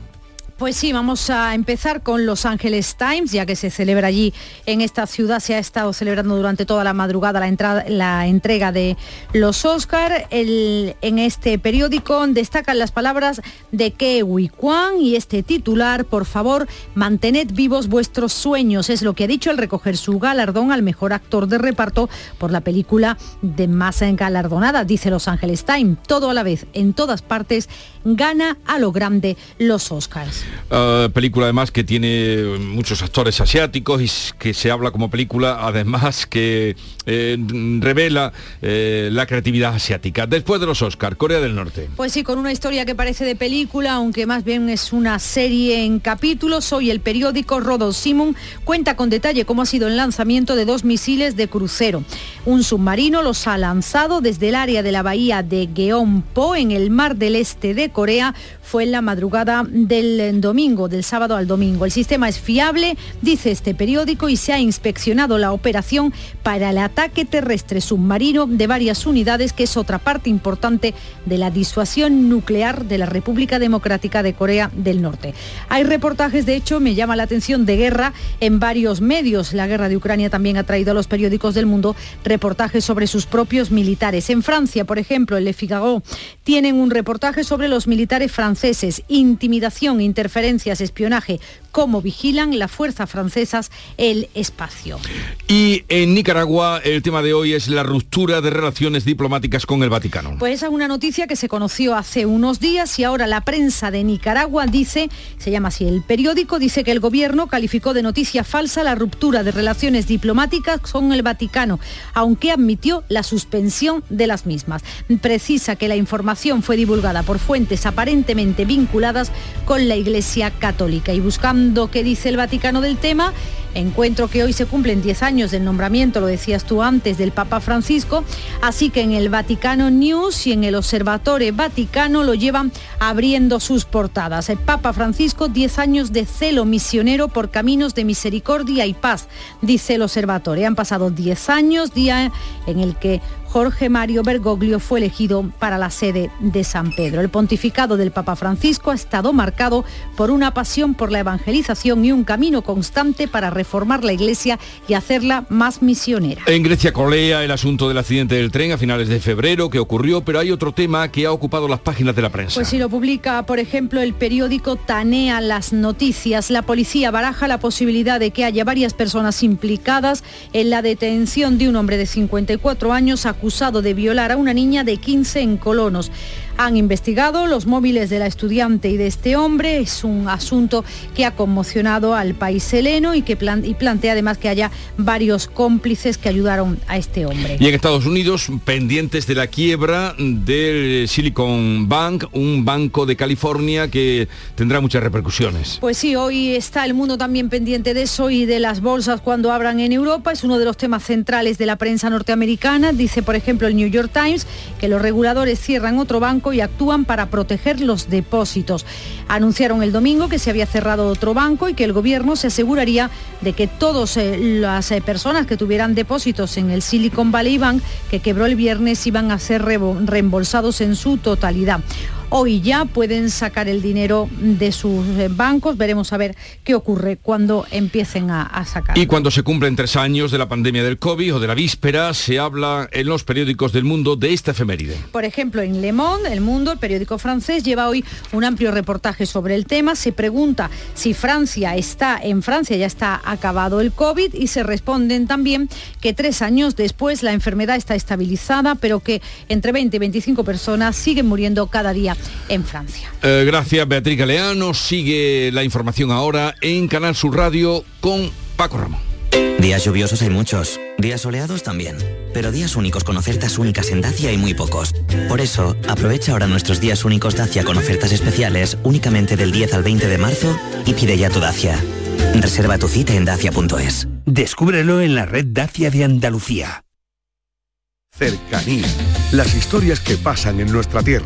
Pues sí, vamos a empezar con Los Angeles Times, ya que se celebra allí en esta ciudad, se ha estado celebrando durante toda la madrugada la, entrada, la entrega de los Oscar. En este periódico destacan las palabras de Kewi Kwan y este titular, por favor, mantened vivos vuestros sueños, es lo que ha dicho al recoger su galardón al mejor actor de reparto por la película de más galardonada, dice Los Angeles Times. Todo a la vez, en todas partes, gana a lo grande los Oscars. Uh, película además que tiene muchos actores asiáticos y que se habla como película además que eh, revela eh, la creatividad asiática. Después de los Oscar, Corea del Norte. Pues sí, con una historia que parece de película, aunque más bien es una serie en capítulos. Hoy el periódico Rodo Simon cuenta con detalle cómo ha sido el lanzamiento de dos misiles de crucero. Un submarino los ha lanzado desde el área de la bahía de Geonpo en el mar del este de Corea. Fue en la madrugada del el domingo, del sábado al domingo. El sistema es fiable, dice este periódico, y se ha inspeccionado la operación para el ataque terrestre submarino de varias unidades, que es otra parte importante de la disuasión nuclear de la República Democrática de Corea del Norte. Hay reportajes, de hecho, me llama la atención, de guerra en varios medios. La guerra de Ucrania también ha traído a los periódicos del mundo reportajes sobre sus propios militares. En Francia, por ejemplo, el Le Figaro tienen un reportaje sobre los militares franceses, intimidación, interferencias, espionaje, cómo vigilan las fuerzas francesas el espacio. Y en Nicaragua el tema de hoy es la ruptura de relaciones diplomáticas con el Vaticano. Pues esa es una noticia que se conoció hace unos días y ahora la prensa de Nicaragua dice, se llama así el periódico, dice que el gobierno calificó de noticia falsa la ruptura de relaciones diplomáticas con el Vaticano, aunque admitió la suspensión de las mismas. Precisa que la información fue divulgada por fuentes aparentemente vinculadas con la Iglesia Católica y buscando qué dice el Vaticano del tema. Encuentro que hoy se cumplen 10 años del nombramiento, lo decías tú antes, del Papa Francisco, así que en el Vaticano News y en el Observatorio Vaticano lo llevan abriendo sus portadas. El Papa Francisco, 10 años de celo misionero por caminos de misericordia y paz, dice el Observatorio. Han pasado 10 años, día en el que Jorge Mario Bergoglio fue elegido para la sede de San Pedro. El pontificado del Papa Francisco ha estado marcado por una pasión por la evangelización y un camino constante para reformar la Iglesia y hacerla más misionera. En Grecia colea el asunto del accidente del tren a finales de febrero que ocurrió, pero hay otro tema que ha ocupado las páginas de la prensa. Pues si lo publica, por ejemplo, el periódico Tanea las Noticias, la policía baraja la posibilidad de que haya varias personas implicadas en la detención de un hombre de 54 años acusado de violar a una niña de 15 en Colonos. Han investigado los móviles de la estudiante y de este hombre. Es un asunto que ha conmocionado al país heleno y que y plantea además que haya varios cómplices que ayudaron a este hombre. Y en Estados Unidos, pendientes de la quiebra del Silicon Bank, un banco de California que tendrá muchas repercusiones. Pues sí, hoy está el mundo también pendiente de eso y de las bolsas cuando abran en Europa. Es uno de los temas centrales de la prensa norteamericana. Dice, por ejemplo, el New York Times que los reguladores cierran otro banco y actúan para proteger los depósitos. Anunciaron el domingo que se había cerrado otro banco y que el gobierno se aseguraría de que todas eh, las eh, personas que tuvieran depósitos en el Silicon Valley Bank, que quebró el viernes, iban a ser reembolsados en su totalidad. Hoy ya pueden sacar el dinero de sus eh, bancos. Veremos a ver qué ocurre cuando empiecen a, sacar. Y cuando se cumplen tres años de la pandemia del COVID o de la víspera, se habla en los periódicos del mundo de esta efeméride. Por ejemplo, en Le Monde, El Mundo, el periódico francés, lleva hoy un amplio reportaje sobre el tema. Se pregunta si Francia está, en Francia ya está acabado el COVID y se responden también que tres años después la enfermedad está estabilizada, pero que entre 20 y 25 personas siguen muriendo cada día en Francia. Eh, gracias Beatriz Galeano. Sigue la información ahora en Canal Sur Radio con Paco Ramón. Días lluviosos hay muchos, días soleados también, pero días únicos con ofertas únicas en Dacia hay muy pocos. Por eso, aprovecha ahora nuestros días únicos Dacia con ofertas especiales únicamente del 10 al 20 de marzo y pide ya tu Dacia. Reserva tu cita en dacia.es. Descúbrelo en la red Dacia de Andalucía. Cercanía. Las historias que pasan en nuestra tierra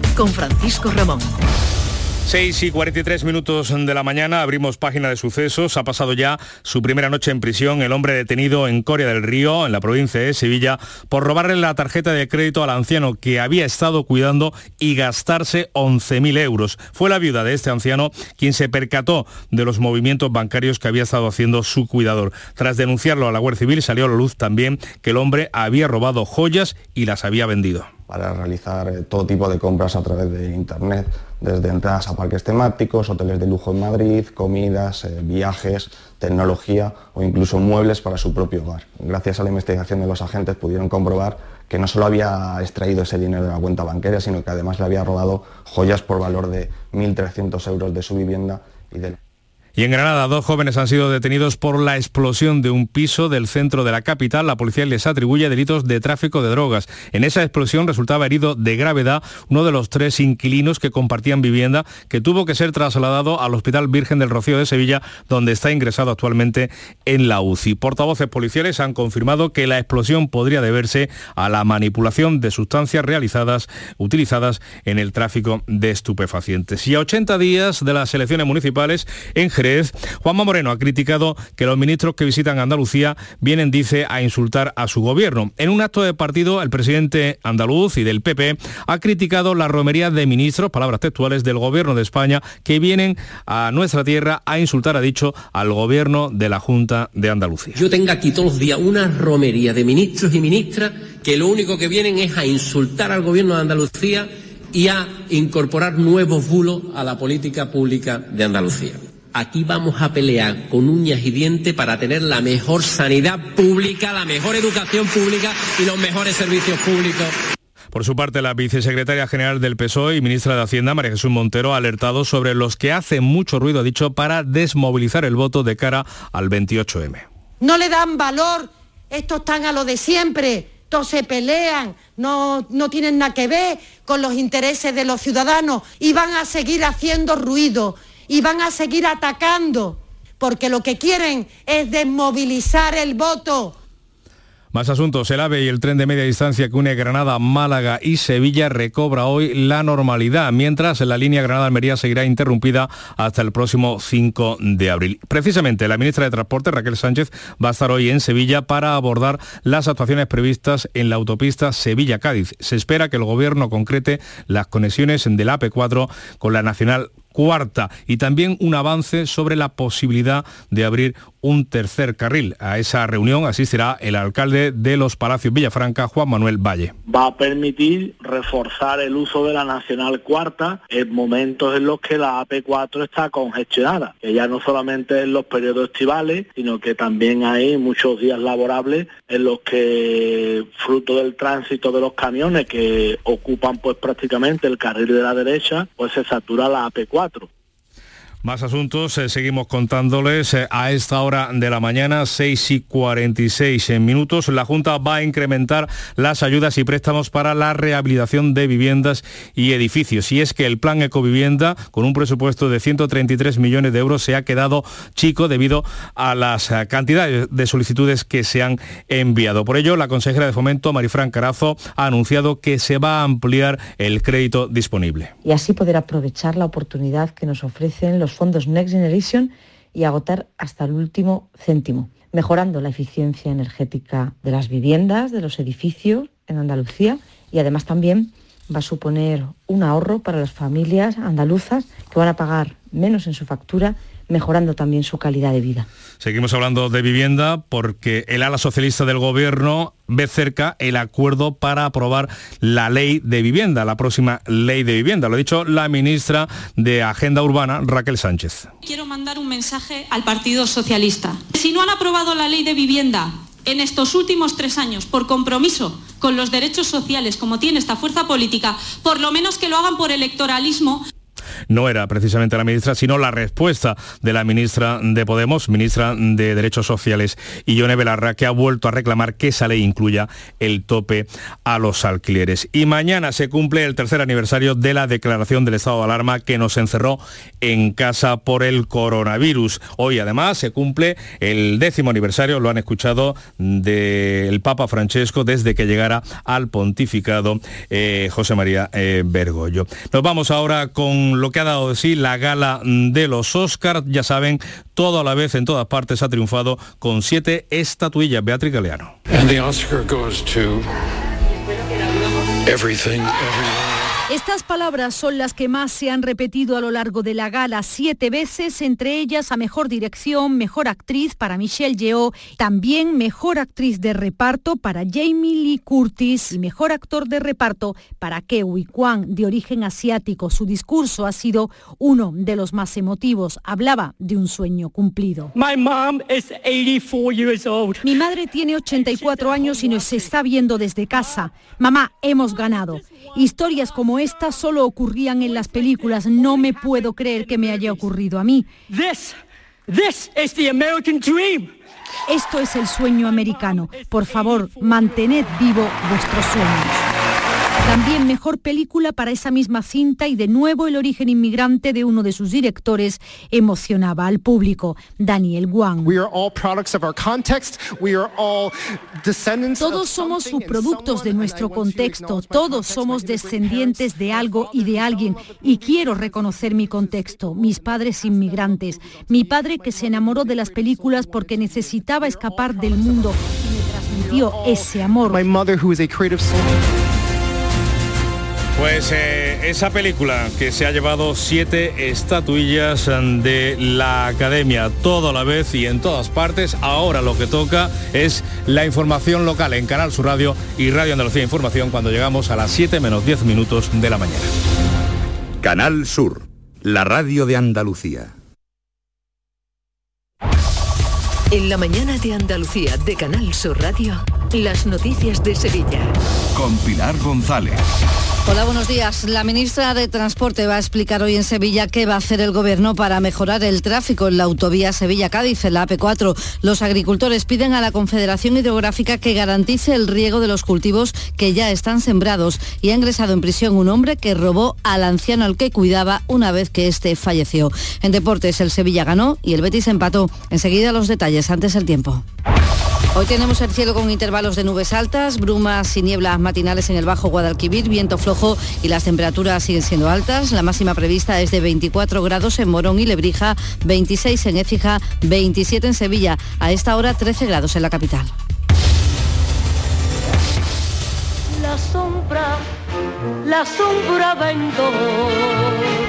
con Francisco Ramón. 6 y 43 minutos de la mañana abrimos página de sucesos. Ha pasado ya su primera noche en prisión el hombre detenido en Coria del Río, en la provincia de Sevilla, por robarle la tarjeta de crédito al anciano que había estado cuidando y gastarse 11.000 euros. Fue la viuda de este anciano quien se percató de los movimientos bancarios que había estado haciendo su cuidador. Tras denunciarlo a la Guardia Civil salió a la luz también que el hombre había robado joyas y las había vendido para realizar eh, todo tipo de compras a través de Internet, desde entradas a parques temáticos, hoteles de lujo en Madrid, comidas, eh, viajes, tecnología o incluso muebles para su propio hogar. Gracias a la investigación de los agentes pudieron comprobar que no solo había extraído ese dinero de la cuenta bancaria, sino que además le había robado joyas por valor de 1.300 euros de su vivienda y de Y en Granada, dos jóvenes han sido detenidos por la explosión de un piso del centro de la capital. La policía les atribuye delitos de tráfico de drogas. En esa explosión resultaba herido de gravedad uno de los tres inquilinos que compartían vivienda, que tuvo que ser trasladado al Hospital Virgen del Rocío de Sevilla, donde está ingresado actualmente en la UCI. Portavoces policiales han confirmado que la explosión podría deberse a la manipulación de sustancias realizadas, utilizadas en el tráfico de estupefacientes. Y a 80 días de las elecciones municipales en Juanma Moreno ha criticado que los ministros que visitan Andalucía vienen, dice, a insultar a su gobierno. En un acto de partido, el presidente andaluz y del PP ha criticado la romería de ministros, palabras textuales, del gobierno de España que vienen a nuestra tierra a insultar, ha dicho, al gobierno de la Junta de Andalucía. Yo tengo aquí todos los días una romería de ministros y ministras que lo único que vienen es a insultar al gobierno de Andalucía y a incorporar nuevos bulos a la política pública de Andalucía. Aquí vamos a pelear con uñas y dientes para tener la mejor sanidad pública, la mejor educación pública y los mejores servicios públicos. Por su parte, la vicesecretaria general del PSOE y ministra de Hacienda, María Jesús Montero, ha alertado sobre los que hacen mucho ruido, ha dicho, para desmovilizar el voto de cara al 28M. No le dan valor, estos están a lo de siempre, todos se pelean, no, no tienen nada que ver con los intereses de los ciudadanos y van a seguir haciendo ruido y van a seguir atacando, porque lo que quieren es desmovilizar el voto. Más asuntos. El AVE y el tren de media distancia que une Granada, Málaga y Sevilla recobra hoy la normalidad, mientras la línea Granada-Almería seguirá interrumpida hasta el próximo 5 de abril. Precisamente, la ministra de Transporte, Raquel Sánchez, va a estar hoy en Sevilla para abordar las actuaciones previstas en la autopista Sevilla-Cádiz. Se espera que el Gobierno concrete las conexiones del AP4 con la Nacional cuarta y también un avance sobre la posibilidad de abrir un tercer carril. A esa reunión asistirá el alcalde de los Palacios Villafranca, Juan Manuel Valle. Va a permitir reforzar el uso de la Nacional Cuarta en momentos en los que la AP4 está congestionada, que ya no solamente en los periodos estivales, sino que también hay muchos días laborables en los que, fruto del tránsito de los camiones que ocupan pues prácticamente el carril de la derecha, pues se satura la AP4. Más asuntos, eh, seguimos contándoles eh, a esta hora de la mañana, 6 y 46 minutos. La Junta va a incrementar las ayudas y préstamos para la rehabilitación de viviendas y edificios. Y es que el plan Ecovivienda, con un presupuesto de 133 millones de euros, se ha quedado chico debido a las eh, cantidades de solicitudes que se han enviado. Por ello, la consejera de Fomento, Marifran Carazo, ha anunciado que se va a ampliar el crédito disponible. Y así poder aprovechar la oportunidad que nos ofrecen los fondos Next Generation y agotar hasta el último céntimo, mejorando la eficiencia energética de las viviendas, de los edificios en Andalucía y además también va a suponer un ahorro para las familias andaluzas que van a pagar menos en su factura mejorando también su calidad de vida. Seguimos hablando de vivienda porque el ala socialista del gobierno ve cerca el acuerdo para aprobar la ley de vivienda, la próxima ley de vivienda. Lo ha dicho la ministra de Agenda Urbana, Raquel Sánchez. Quiero mandar un mensaje al Partido Socialista. Si no han aprobado la ley de vivienda en estos últimos tres años por compromiso con los derechos sociales, como tiene esta fuerza política, por lo menos que lo hagan por electoralismo no era precisamente la ministra, sino la respuesta de la ministra de Podemos, ministra de Derechos Sociales, y Yone Belarra, que ha vuelto a reclamar que esa ley incluya el tope a los alquileres. Y mañana se cumple el tercer aniversario de la declaración del estado de alarma que nos encerró en casa por el coronavirus. Hoy además se cumple el décimo aniversario, lo han escuchado, del Papa Francesco desde que llegara al pontificado eh, José María eh, Bergoglio. Nos vamos ahora con lo que ha dado de sí la gala de los Oscars. Ya saben, todo a la vez en todas partes ha triunfado con siete estatuillas. Beatriz Galeano. Estas palabras son las que más se han repetido a lo largo de la gala siete veces, entre ellas a Mejor Dirección, Mejor Actriz para Michelle Yeoh, también Mejor Actriz de Reparto para Jamie Lee Curtis y Mejor Actor de Reparto para Kewi Kwan, de origen asiático. Su discurso ha sido uno de los más emotivos. Hablaba de un sueño cumplido. Mi madre tiene 84 años y nos está viendo desde casa. Mamá, hemos ganado. Historias como esta solo ocurrían en las películas. No me puedo creer que me haya ocurrido a mí. This is the American dream. Esto es el sueño americano. Por favor, mantened vivo vuestros sueños. También mejor película para esa misma cinta y de nuevo el origen inmigrante de uno de sus directores emocionaba al público, Daniel Wang. Todos somos subproductos de nuestro contexto, todos somos descendientes de algo y de alguien y quiero reconocer mi contexto, mis padres inmigrantes, mi padre que se enamoró de las películas porque necesitaba escapar del mundo y me transmitió ese amor. Pues eh, esa película que se ha llevado siete estatuillas de la Academia, todo a la vez y en todas partes, ahora lo que toca es la información local en Canal Sur Radio y Radio Andalucía Información cuando llegamos a las 7 menos 10 minutos de la mañana. Canal Sur, la radio de Andalucía. En la mañana de Andalucía de Canal Sur Radio, las noticias de Sevilla. Con Pilar González. Hola, buenos días. La ministra de Transporte va a explicar hoy en Sevilla qué va a hacer el gobierno para mejorar el tráfico en la autovía Sevilla-Cádiz, en la AP4. Los agricultores piden a la Confederación Hidrográfica que garantice el riego de los cultivos que ya están sembrados y ha ingresado en prisión un hombre que robó al anciano al que cuidaba una vez que éste falleció. En deportes, el Sevilla ganó y el Betis empató. Enseguida los detalles, antes el tiempo. Hoy tenemos el cielo con intervalos de nubes altas, brumas y nieblas matinales en el Bajo Guadalquivir, viento flojo y las temperaturas siguen siendo altas. La máxima prevista es de 24 grados en Morón y Lebrija, 26 en Écija, 27 en Sevilla. A esta hora 13 grados en la capital. La sombra, la sombra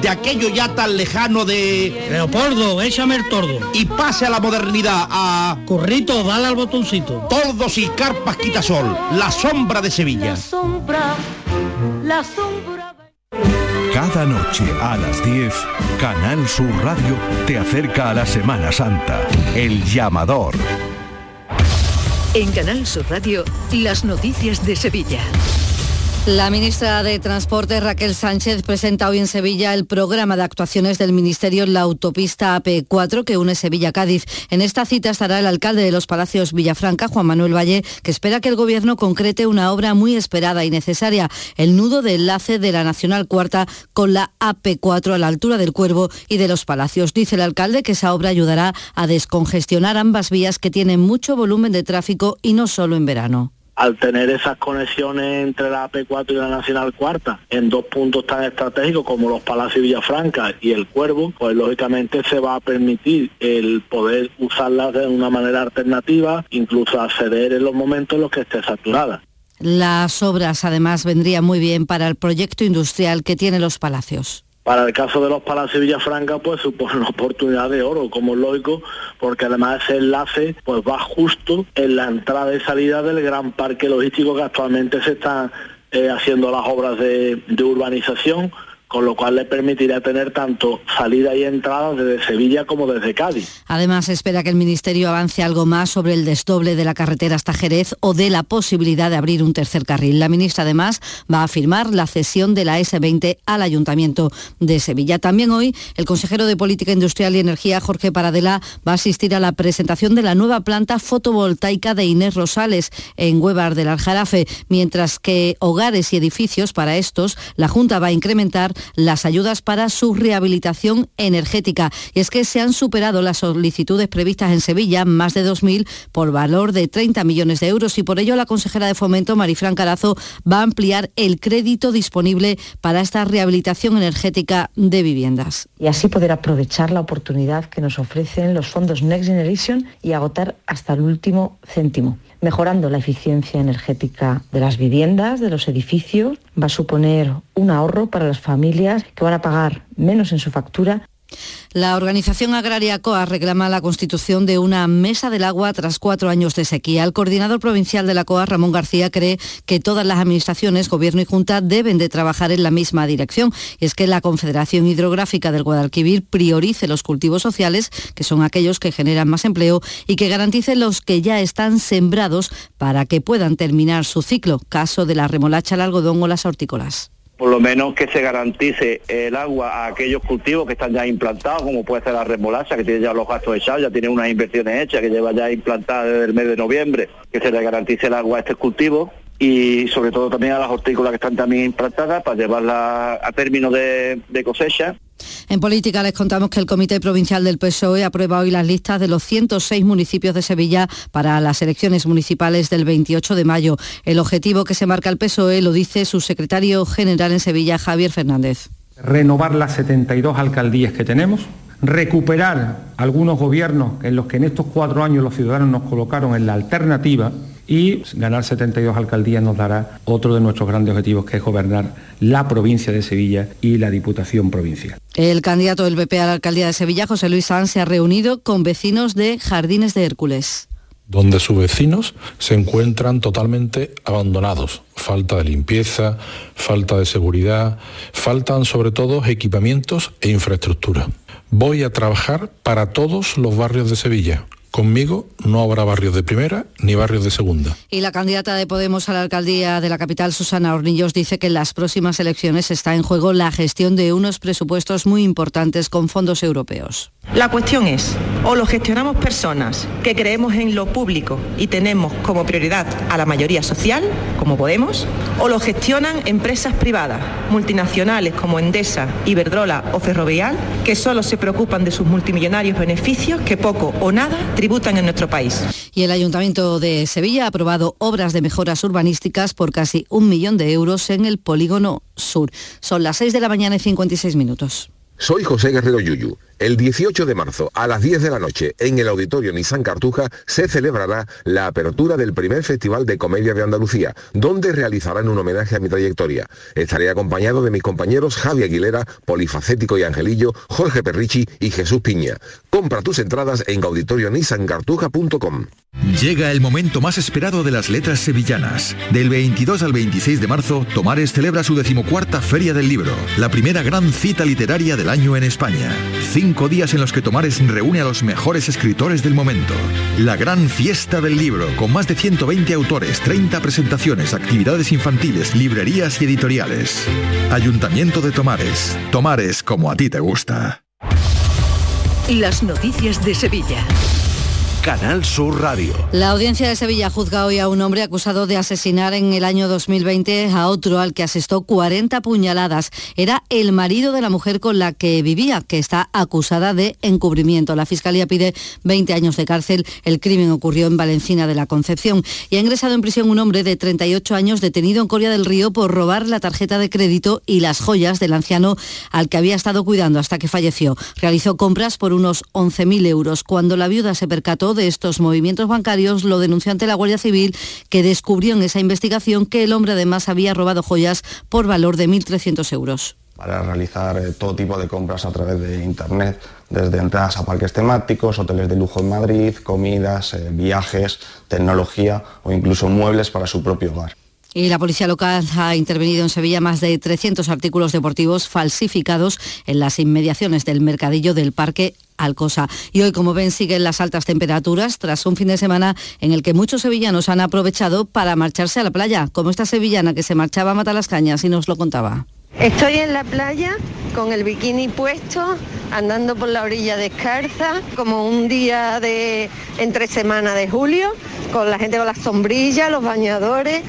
de aquello ya tan lejano de... Leopoldo, échame el tordo. Y pase a la modernidad, a... Currito, dale al botoncito. Tordos y carpas quitasol, la sombra de Sevilla. La sombra, la sombra... Cada noche a las 10, Canal Sur Radio te acerca a la Semana Santa. El llamador. En Canal Sur Radio, las noticias de Sevilla. La ministra de Transporte, Raquel Sánchez, presenta hoy en Sevilla el programa de actuaciones del Ministerio en la autopista AP4 que une Sevilla-Cádiz. En esta cita estará el alcalde de los Palacios Villafranca, Juan Manuel Valle, que espera que el Gobierno concrete una obra muy esperada y necesaria, el nudo de enlace de la Nacional Cuarta con la AP4 a la altura del Cuervo y de los Palacios. Dice el alcalde que esa obra ayudará a descongestionar ambas vías que tienen mucho volumen de tráfico y no solo en verano al tener esas conexiones entre la AP4 y la Nacional Cuarta en dos puntos tan estratégicos como los Palacios Villafranca y el Cuervo, pues lógicamente se va a permitir el poder usarlas de una manera alternativa, incluso acceder en los momentos en los que esté saturada. Las obras además vendrían muy bien para el proyecto industrial que tiene los Palacios. Para el caso de los Palacios Villafranca, pues supone una oportunidad de oro, como es lógico, porque además ese enlace pues va justo en la entrada y salida del gran parque logístico que actualmente se están eh, haciendo las obras de urbanización con lo cual le permitirá tener tanto salida y entrada desde Sevilla como desde Cádiz. Además, espera que el Ministerio avance algo más sobre el desdoble de la carretera hasta Jerez o de la posibilidad de abrir un tercer carril. La ministra, además, va a firmar la cesión de la S20 al Ayuntamiento de Sevilla. También hoy, el consejero de Política Industrial y Energía, Jorge Paradela, va a asistir a la presentación de la nueva planta fotovoltaica de Inés Rosales en Huevar del Aljarafe, mientras que hogares y edificios para estos, la Junta va a incrementar las ayudas para su rehabilitación energética. Y es que se han superado las solicitudes previstas en Sevilla, más de 2.000, por valor de 30 millones de euros. Y por ello la consejera de Fomento, Marifran Carazo, va a ampliar el crédito disponible para esta rehabilitación energética de viviendas. Y así poder aprovechar la oportunidad que nos ofrecen los fondos Next Generation y agotar hasta el último céntimo mejorando la eficiencia energética de las viviendas, de los edificios. Va a suponer un ahorro para las familias que van a pagar menos en su factura La organización agraria COA reclama la constitución de una mesa del agua tras cuatro años de sequía. El coordinador provincial de la COA, Ramón García, cree que todas las administraciones, gobierno y junta, deben de trabajar en la misma dirección. Y es que la Confederación Hidrográfica del Guadalquivir priorice los cultivos sociales, que son aquellos que generan más empleo, y que garantice los que ya están sembrados para que puedan terminar su ciclo, caso de la remolacha, el algodón o las hortícolas por lo menos que se garantice el agua a aquellos cultivos que están ya implantados, como puede ser la remolacha, que tiene ya los gastos echados, ya tiene unas inversiones hechas, que lleva ya implantada desde el mes de noviembre, que se le garantice el agua a estos cultivos y sobre todo también a las hortícolas que están también implantadas para llevarlas a término de, de cosecha en política les contamos que el Comité Provincial del PSOE aprueba hoy las listas de los 106 municipios de Sevilla para las elecciones municipales del 28 de mayo. El objetivo que se marca el PSOE lo dice su secretario general en Sevilla, Javier Fernández. Renovar las 72 alcaldías que tenemos, recuperar algunos gobiernos en los que en estos cuatro años los ciudadanos nos colocaron en la alternativa y ganar 72 alcaldías nos dará otro de nuestros grandes objetivos, que es gobernar la provincia de Sevilla y la Diputación Provincial. El candidato del PP a la alcaldía de Sevilla, José Luis Sanz, se ha reunido con vecinos de Jardines de Hércules donde sus vecinos se encuentran totalmente abandonados. Falta de limpieza, falta de seguridad, faltan sobre todo equipamientos e infraestructura. Voy a trabajar para todos los barrios de Sevilla, Conmigo no habrá barrios de primera ni barrios de segunda. Y la candidata de Podemos a la alcaldía de la capital, Susana Hornillos, dice que en las próximas elecciones está en juego la gestión de unos presupuestos muy importantes con fondos europeos. La cuestión es, o lo gestionamos personas que creemos en lo público y tenemos como prioridad a la mayoría social, como Podemos, o lo gestionan empresas privadas, multinacionales como Endesa, Iberdrola o Ferrovial, que solo se preocupan de sus multimillonarios beneficios que poco o nada tributan en nuestro país. Y el Ayuntamiento de Sevilla ha aprobado obras de mejoras urbanísticas por casi un millón de euros en el Polígono Sur. Son las 6 de la mañana y 56 minutos. Soy José Guerrero Yuyu. El 18 de marzo a las 10 de la noche en el Auditorio Nissan Cartuja se celebrará la apertura del primer Festival de Comedia de Andalucía, donde realizarán un homenaje a mi trayectoria. Estaré acompañado de mis compañeros Javi Aguilera, Polifacético y Angelillo, Jorge Perrichi y Jesús Piña. Compra tus entradas en auditorionissancartuja.com. Llega el momento más esperado de las letras sevillanas. Del 22 al 26 de marzo, Tomares celebra su decimocuarta Feria del Libro, la primera gran cita literaria del año en España días en los que Tomares reúne a los mejores escritores del momento. La gran fiesta del libro, con más de 120 autores, 30 presentaciones, actividades infantiles, librerías y editoriales. Ayuntamiento de Tomares. Tomares como a ti te gusta. Las noticias de Sevilla. Canal Sur Radio. La audiencia de Sevilla juzga hoy a un hombre acusado de asesinar en el año 2020 a otro al que asestó 40 puñaladas. Era el marido de la mujer con la que vivía, que está acusada de encubrimiento. La Fiscalía pide 20 años de cárcel. El crimen ocurrió en Valencina de la Concepción y ha ingresado en prisión un hombre de 38 años detenido en Coria del Río por robar la tarjeta de crédito y las joyas del anciano al que había estado cuidando hasta que falleció. Realizó compras por unos 11.000 euros. Cuando la viuda se percató de estos movimientos bancarios lo denunció ante la Guardia Civil, que descubrió en esa investigación que el hombre además había robado joyas por valor de 1.300 euros para realizar eh, todo tipo de compras a través de Internet, desde entradas a parques temáticos, hoteles de lujo en Madrid, comidas, eh, viajes, tecnología o incluso muebles para su propio hogar. Y la policía local ha intervenido en Sevilla más de 300 artículos deportivos falsificados en las inmediaciones del mercadillo del Parque Alcosa. Y hoy, como ven, siguen las altas temperaturas tras un fin de semana en el que muchos sevillanos han aprovechado para marcharse a la playa, como esta sevillana que se marchaba a matar las cañas y nos lo contaba. Estoy en la playa con el bikini puesto, andando por la orilla descalza, como un día de entre semana de julio, con la gente con las sombrillas, los bañadores.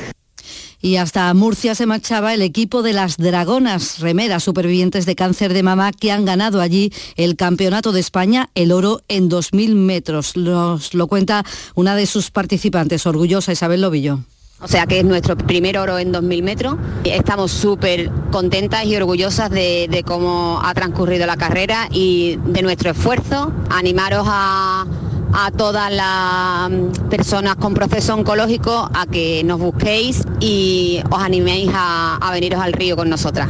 Y hasta Murcia se marchaba el equipo de las Dragonas, remeras supervivientes de cáncer de mama, que han ganado allí el Campeonato de España, el oro en 2.000 metros. Nos lo cuenta una de sus participantes, orgullosa Isabel Lobillo. O sea que es nuestro primer oro en 2.000 metros. Estamos súper contentas y orgullosas de, de, cómo ha transcurrido la carrera y de nuestro esfuerzo. Animaros a, a todas las personas con proceso oncológico a que nos busquéis y os animéis a, veniros al río con nosotras.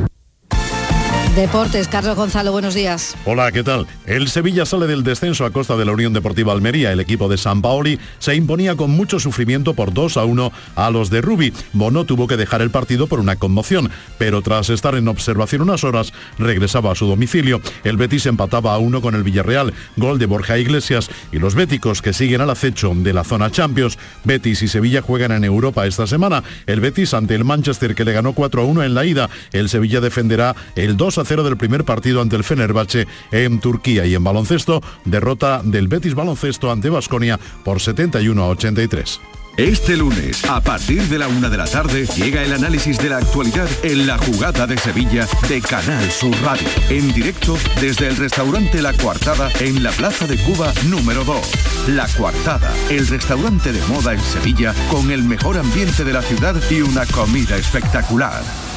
Deportes, Carlos Gonzalo, buenos días. Hola, ¿qué tal? El Sevilla sale del descenso a costa de la Unión Deportiva Almería. El equipo de San Paoli se imponía con mucho sufrimiento por 2 a 1 a los de Rubi. Bono tuvo que dejar el partido por una conmoción, pero tras estar en observación unas horas, regresaba a su domicilio. El Betis empataba a 1 con el Villarreal, gol de Borja Iglesias y los béticos que siguen al acecho de la zona Champions. Betis y Sevilla juegan en Europa esta semana. El Betis ante el Manchester que le ganó 4 a 1 en la ida. El Sevilla defenderá el 2 a 0 del primer partido ante el Fenerbahce en Turquía y en baloncesto, derrota del Betis Baloncesto ante Basconia por 71 a 83. Este lunes, a partir de la una de la tarde, llega el análisis de la actualidad en la jugada de Sevilla de Canal Sur Radio. En directo desde el restaurante La Coartada en la Plaza de Cuba número 2. La Coartada, el restaurante de moda en Sevilla con el mejor ambiente de la ciudad y una comida espectacular.